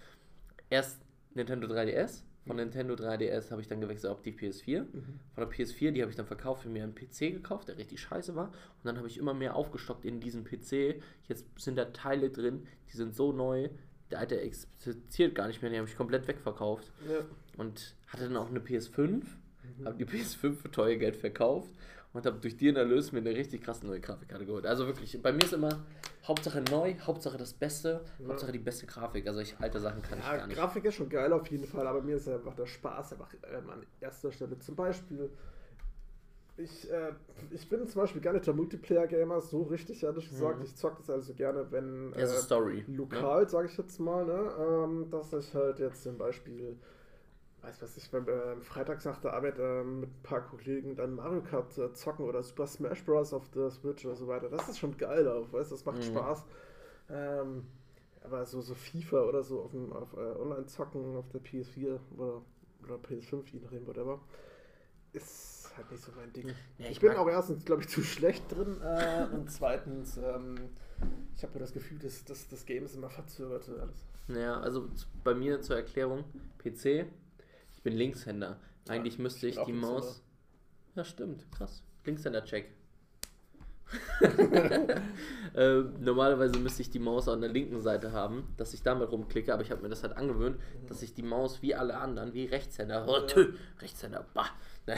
Erst Nintendo 3DS, von Nintendo 3DS habe ich dann gewechselt auf die PS4. Mhm. Von der PS4, die habe ich dann verkauft und mir einen PC gekauft, der richtig scheiße war. Und dann habe ich immer mehr aufgestockt in diesen PC. Jetzt sind da Teile drin, die sind so neu, der alte existiert gar nicht mehr, die habe ich komplett wegverkauft. Ja. Und hatte dann auch eine PS5, Mhm. habe die PS5 für teuer Geld verkauft und habe durch den Erlös mir eine richtig krasse neue Grafikkarte geholt. Also wirklich, bei mir ist immer Hauptsache neu, Hauptsache das Beste, Ja. Hauptsache die beste Grafik. Also ich alte Sachen kann ich Ja, gar nicht. Grafik ist schon geil auf jeden Fall, aber mir ist einfach der Spaß einfach ähm, an erster Stelle. Zum Beispiel, ich, äh, ich bin zum Beispiel gar nicht der Multiplayer-Gamer, so richtig ehrlich gesagt. Ich zocke das also gerne, wenn Ja, so äh, Story. Ne? lokal, sage ich jetzt mal, ne? ähm, dass ich halt jetzt zum Beispiel, weiß was ich, beim äh, freitags nach der Arbeit äh, mit ein paar Kollegen dann Mario Kart äh, zocken oder Super Smash Bros. auf der Switch oder so weiter. Das ist schon geil auf, weißt du, das macht Mhm. Spaß. Ähm, aber so, so FIFA oder so auf, dem, auf äh, Online-Zocken auf der PS4 oder, oder PS5, je nachdem, whatever, ist halt nicht so mein Ding. Ja, ich, ich bin auch erstens, glaube ich, zu schlecht drin äh, und zweitens, ähm, ich habe mir das Gefühl, dass, dass das Game ist immer verzögert alles. Ja, also bei mir zur Erklärung, PC, bin Linkshänder. Eigentlich Ja, müsste ich ich die Maus. Ja, stimmt, krass. Linkshänder-Check. (laughs) äh, normalerweise müsste ich die Maus an der linken Seite haben, dass ich damit rumklicke, aber ich habe mir das halt angewöhnt, dass ich die Maus wie alle anderen, wie Rechtshänder, oh, tü, Rechtshänder, bah. (laughs)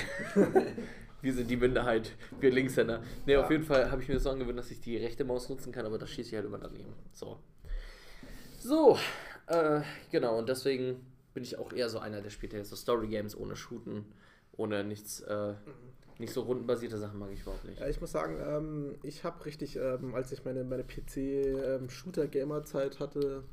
wir sind die Minderheit, wir Linkshänder. Ne, auf Ja. jeden Fall habe ich mir das so angewöhnt, dass ich die rechte Maus nutzen kann, aber das schieße ich halt immer daneben. So. So, äh, genau, und deswegen bin ich auch eher so einer, der spielt ja so Story Games ohne Shooten, ohne nichts, äh, nicht so rundenbasierte Sachen mag ich überhaupt nicht. Ja, ich muss sagen, ähm, ich habe richtig, ähm, als ich meine, meine PC-Shooter-Gamer-Zeit hatte,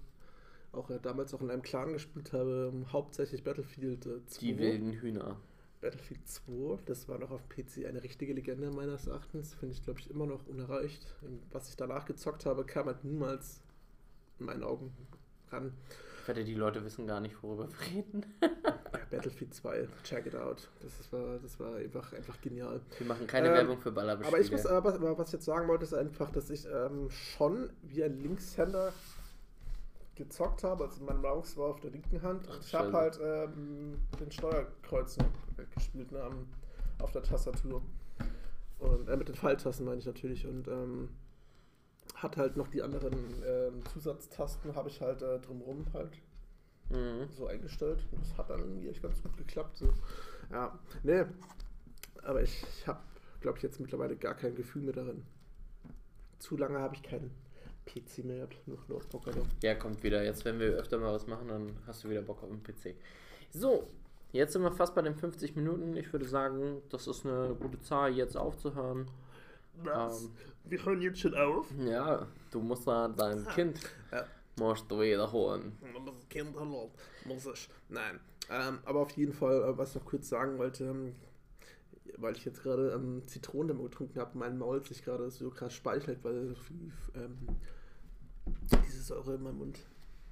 auch äh, damals auch in einem Clan gespielt habe, ähm, hauptsächlich Battlefield äh, 2. Die wilden Hühner. Battlefield 2, das war noch auf PC eine richtige Legende meines Erachtens. Finde ich, glaube ich, immer noch unerreicht. Ähm, Was ich danach gezockt habe, kam halt niemals in meinen Augen ran. Ich wette, die Leute wissen gar nicht, worüber wir reden. Ja, Battlefield 2, check it out. Das, war, das war einfach, einfach genial. Wir machen keine Ähm, Werbung für Ballerbespiele. Aber ich muss, aber, aber was ich jetzt sagen wollte, ist einfach, dass ich ähm, schon wie ein Linkshänder gezockt habe. Also mein Maus war auf der linken Hand. Ach, ich habe halt ähm, den Steuerkreuz gespielt ne, auf der Tastatur. Und äh, mit den Pfeiltasten meine ich natürlich. Und ähm, hat halt noch die anderen ähm, Zusatztasten, habe ich halt äh, drumherum halt Mhm. so eingestellt. Und das hat dann irgendwie echt ganz gut geklappt. So. Ja, nee. Aber ich, ich habe, glaube ich, jetzt mittlerweile gar kein Gefühl mehr darin. Zu lange habe ich keinen PC mehr gehabt, nur noch Bock drauf. Ja, kommt wieder. Jetzt, wenn wir öfter mal was machen, dann hast du wieder Bock auf den PC. So, jetzt sind wir fast bei den 50 Minuten. Ich würde sagen, das ist eine gute Zahl, jetzt aufzuhören. Was? Ähm, Wir hören jetzt schon auf. Ja, du musst da dein Kind Ja. musst du wiederholen. Das Kind hallo, muss ich. Nein. Ähm, aber auf jeden Fall, äh, was ich noch kurz sagen wollte, ähm, weil ich jetzt gerade ähm, Zitronendemo getrunken habe, mein Maul sich gerade so krass speichelt, weil so viel ähm, diese Säure in meinem Mund.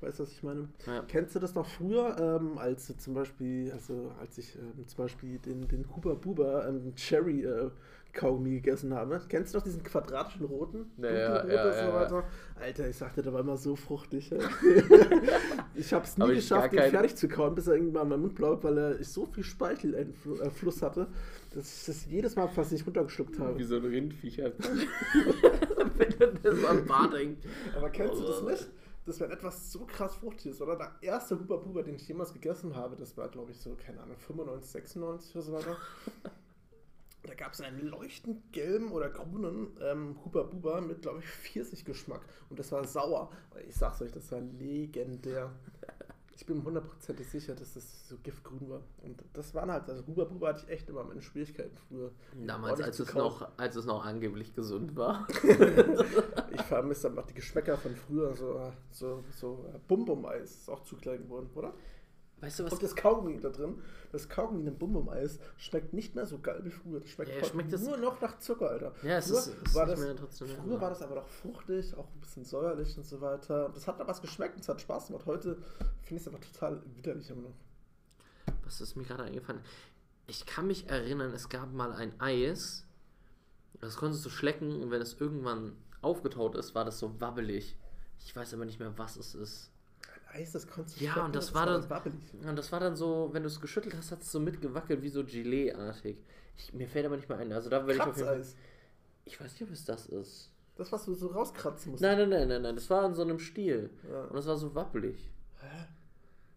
Weißt du, was ich meine? Ja. Kennst du das noch früher, ähm, als du zum Beispiel, also als ich ähm, zum Beispiel den, den Huba Buba ähm, Cherry äh, Kaugummi gegessen habe? Kennst du noch diesen quadratischen roten? Ja, ja, ja, so? Alter, ich sagte, der war immer so fruchtig. (laughs) ich habe es nie geschafft, den kein- fertig zu kauen, bis er irgendwann mein Mund blau, weil er, ich so viel Speichelfluss hatte, dass ich das jedes Mal fast nicht runtergeschluckt habe. Wie so ein Rindviecher. (laughs) wenn er das am Bart hängt. Aber kennst du das nicht? Das wenn etwas so krass fruchtig ist, oder? Der erste Huba Buba, den ich jemals gegessen habe, das war, glaube ich, so, keine Ahnung, 95, 96 oder so weiter. Da gab es einen leuchtend gelben oder grünen ähm, Huba Buba mit, glaube ich, Pfirsichgeschmack. Und das war sauer. Ich sag's euch, das war legendär. Ich bin hundertprozentig sicher, dass das so giftgrün war. Und das waren halt, also Huber Buber hatte ich echt immer meine Schwierigkeiten früher. Damals, als es, noch, als es noch angeblich gesund war. (laughs) Ich vermisse einfach die Geschmäcker von früher, so, so, so Bum-Bum-Eis ist auch zu klein geworden, oder? Weißt du was? Und das Kaugummi da drin, das Kaugummi in dem Bum-Bum-Eis schmeckt nicht mehr so geil wie früher. Das schmeckt, Ja, schmeckt das- nur noch nach Zucker, Alter. Ja, es früher ist- es ist war nicht das, traditionell, Früher ja. war das aber doch fruchtig, auch ein bisschen säuerlich und so weiter. Das hat da was geschmeckt und es hat Spaß gemacht. Heute finde ich es aber total widerlich immer noch. Was ist mir gerade eingefallen? Ich kann mich erinnern, es gab mal ein Eis, das konntest du schlecken und wenn es irgendwann aufgetaut ist, war das so wabbelig. Ich weiß aber nicht mehr, was es ist. Eis, das konntest du Ja, und das war dann-. Und das war dann so, wenn du es geschüttelt hast, hat es so mitgewackelt, wie so Gelee-artig. Ich, mir fällt aber nicht mehr ein. Also da werde ich auf jeden Fall. Ich weiß nicht, ob es das ist. Das, was du so rauskratzen musst. Nein, nein, nein, nein, nein. Das war in so einem Stiel. Ja. Und das war so wappelig. Hä?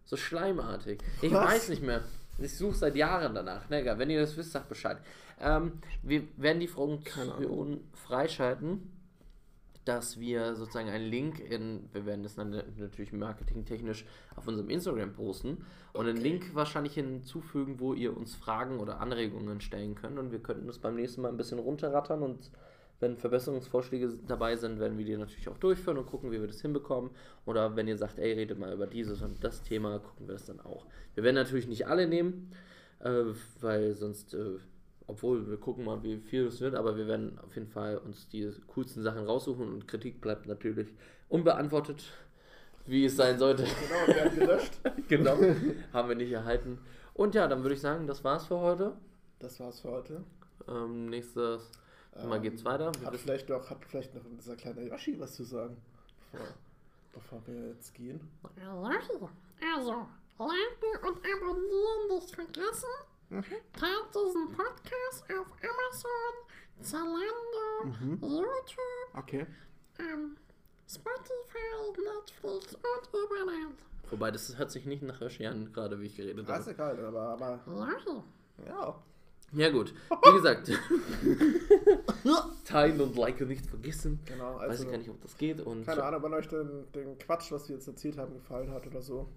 So schleimartig. Ich Was? weiß nicht mehr. Ich suche seit Jahren danach. Na egal, wenn ihr das wisst, sagt Bescheid. Ähm, wir werden die Funktion freischalten, dass wir sozusagen einen Link in, wir werden das dann natürlich marketingtechnisch auf unserem Instagram posten und einen Link wahrscheinlich hinzufügen, wo ihr uns Fragen oder Anregungen stellen könnt und wir könnten das beim nächsten Mal ein bisschen runterrattern und wenn Verbesserungsvorschläge dabei sind, werden wir die natürlich auch durchführen und gucken, wie wir das hinbekommen. Oder wenn ihr sagt, ey, redet mal über dieses und das Thema, gucken wir das dann auch. Wir werden natürlich nicht alle nehmen, äh, weil sonst, äh, obwohl wir gucken mal, wie viel es wird, aber wir werden auf jeden Fall uns die coolsten Sachen raussuchen und Kritik bleibt natürlich unbeantwortet, wie es sein sollte. Genau, wir haben gelöscht. (laughs) genau, haben wir nicht erhalten. Und ja, dann würde ich sagen, das war's für heute. Das war's für heute. Ähm, nächstes Mal geht's weiter. Hat vielleicht, noch, hat vielleicht noch dieser kleine Yoshi was zu sagen, bevor, bevor wir jetzt gehen. Also, also, liken und abonnieren nicht vergessen. Teilt diesen Podcast auf Amazon, Zalando, YouTube, Okay. ähm, Spotify, Netflix und überall. Wobei, das hört sich nicht nach an, gerade wie ich geredet Das ist habe. egal, aber, aber Yoshi. ja. Ja gut, wie gesagt, (laughs) teilen und liken nicht vergessen. Genau, Weiß also ich gar nicht, ob das geht und keine Ahnung, wenn euch den, den Quatsch, was wir jetzt erzählt haben, gefallen hat oder so.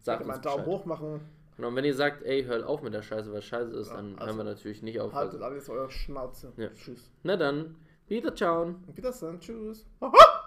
sagt mal einen Daumen Bescheid. hoch machen. Genau, und wenn ihr sagt, ey, hört auf mit der Scheiße, weil Scheiße ist, Ja, dann also hören wir natürlich nicht auf. Haltet alles eure Schnauze. Ja. Tschüss. Na dann, wieder ciao. Und Wiedersehen. Tschüss. Aha! (laughs)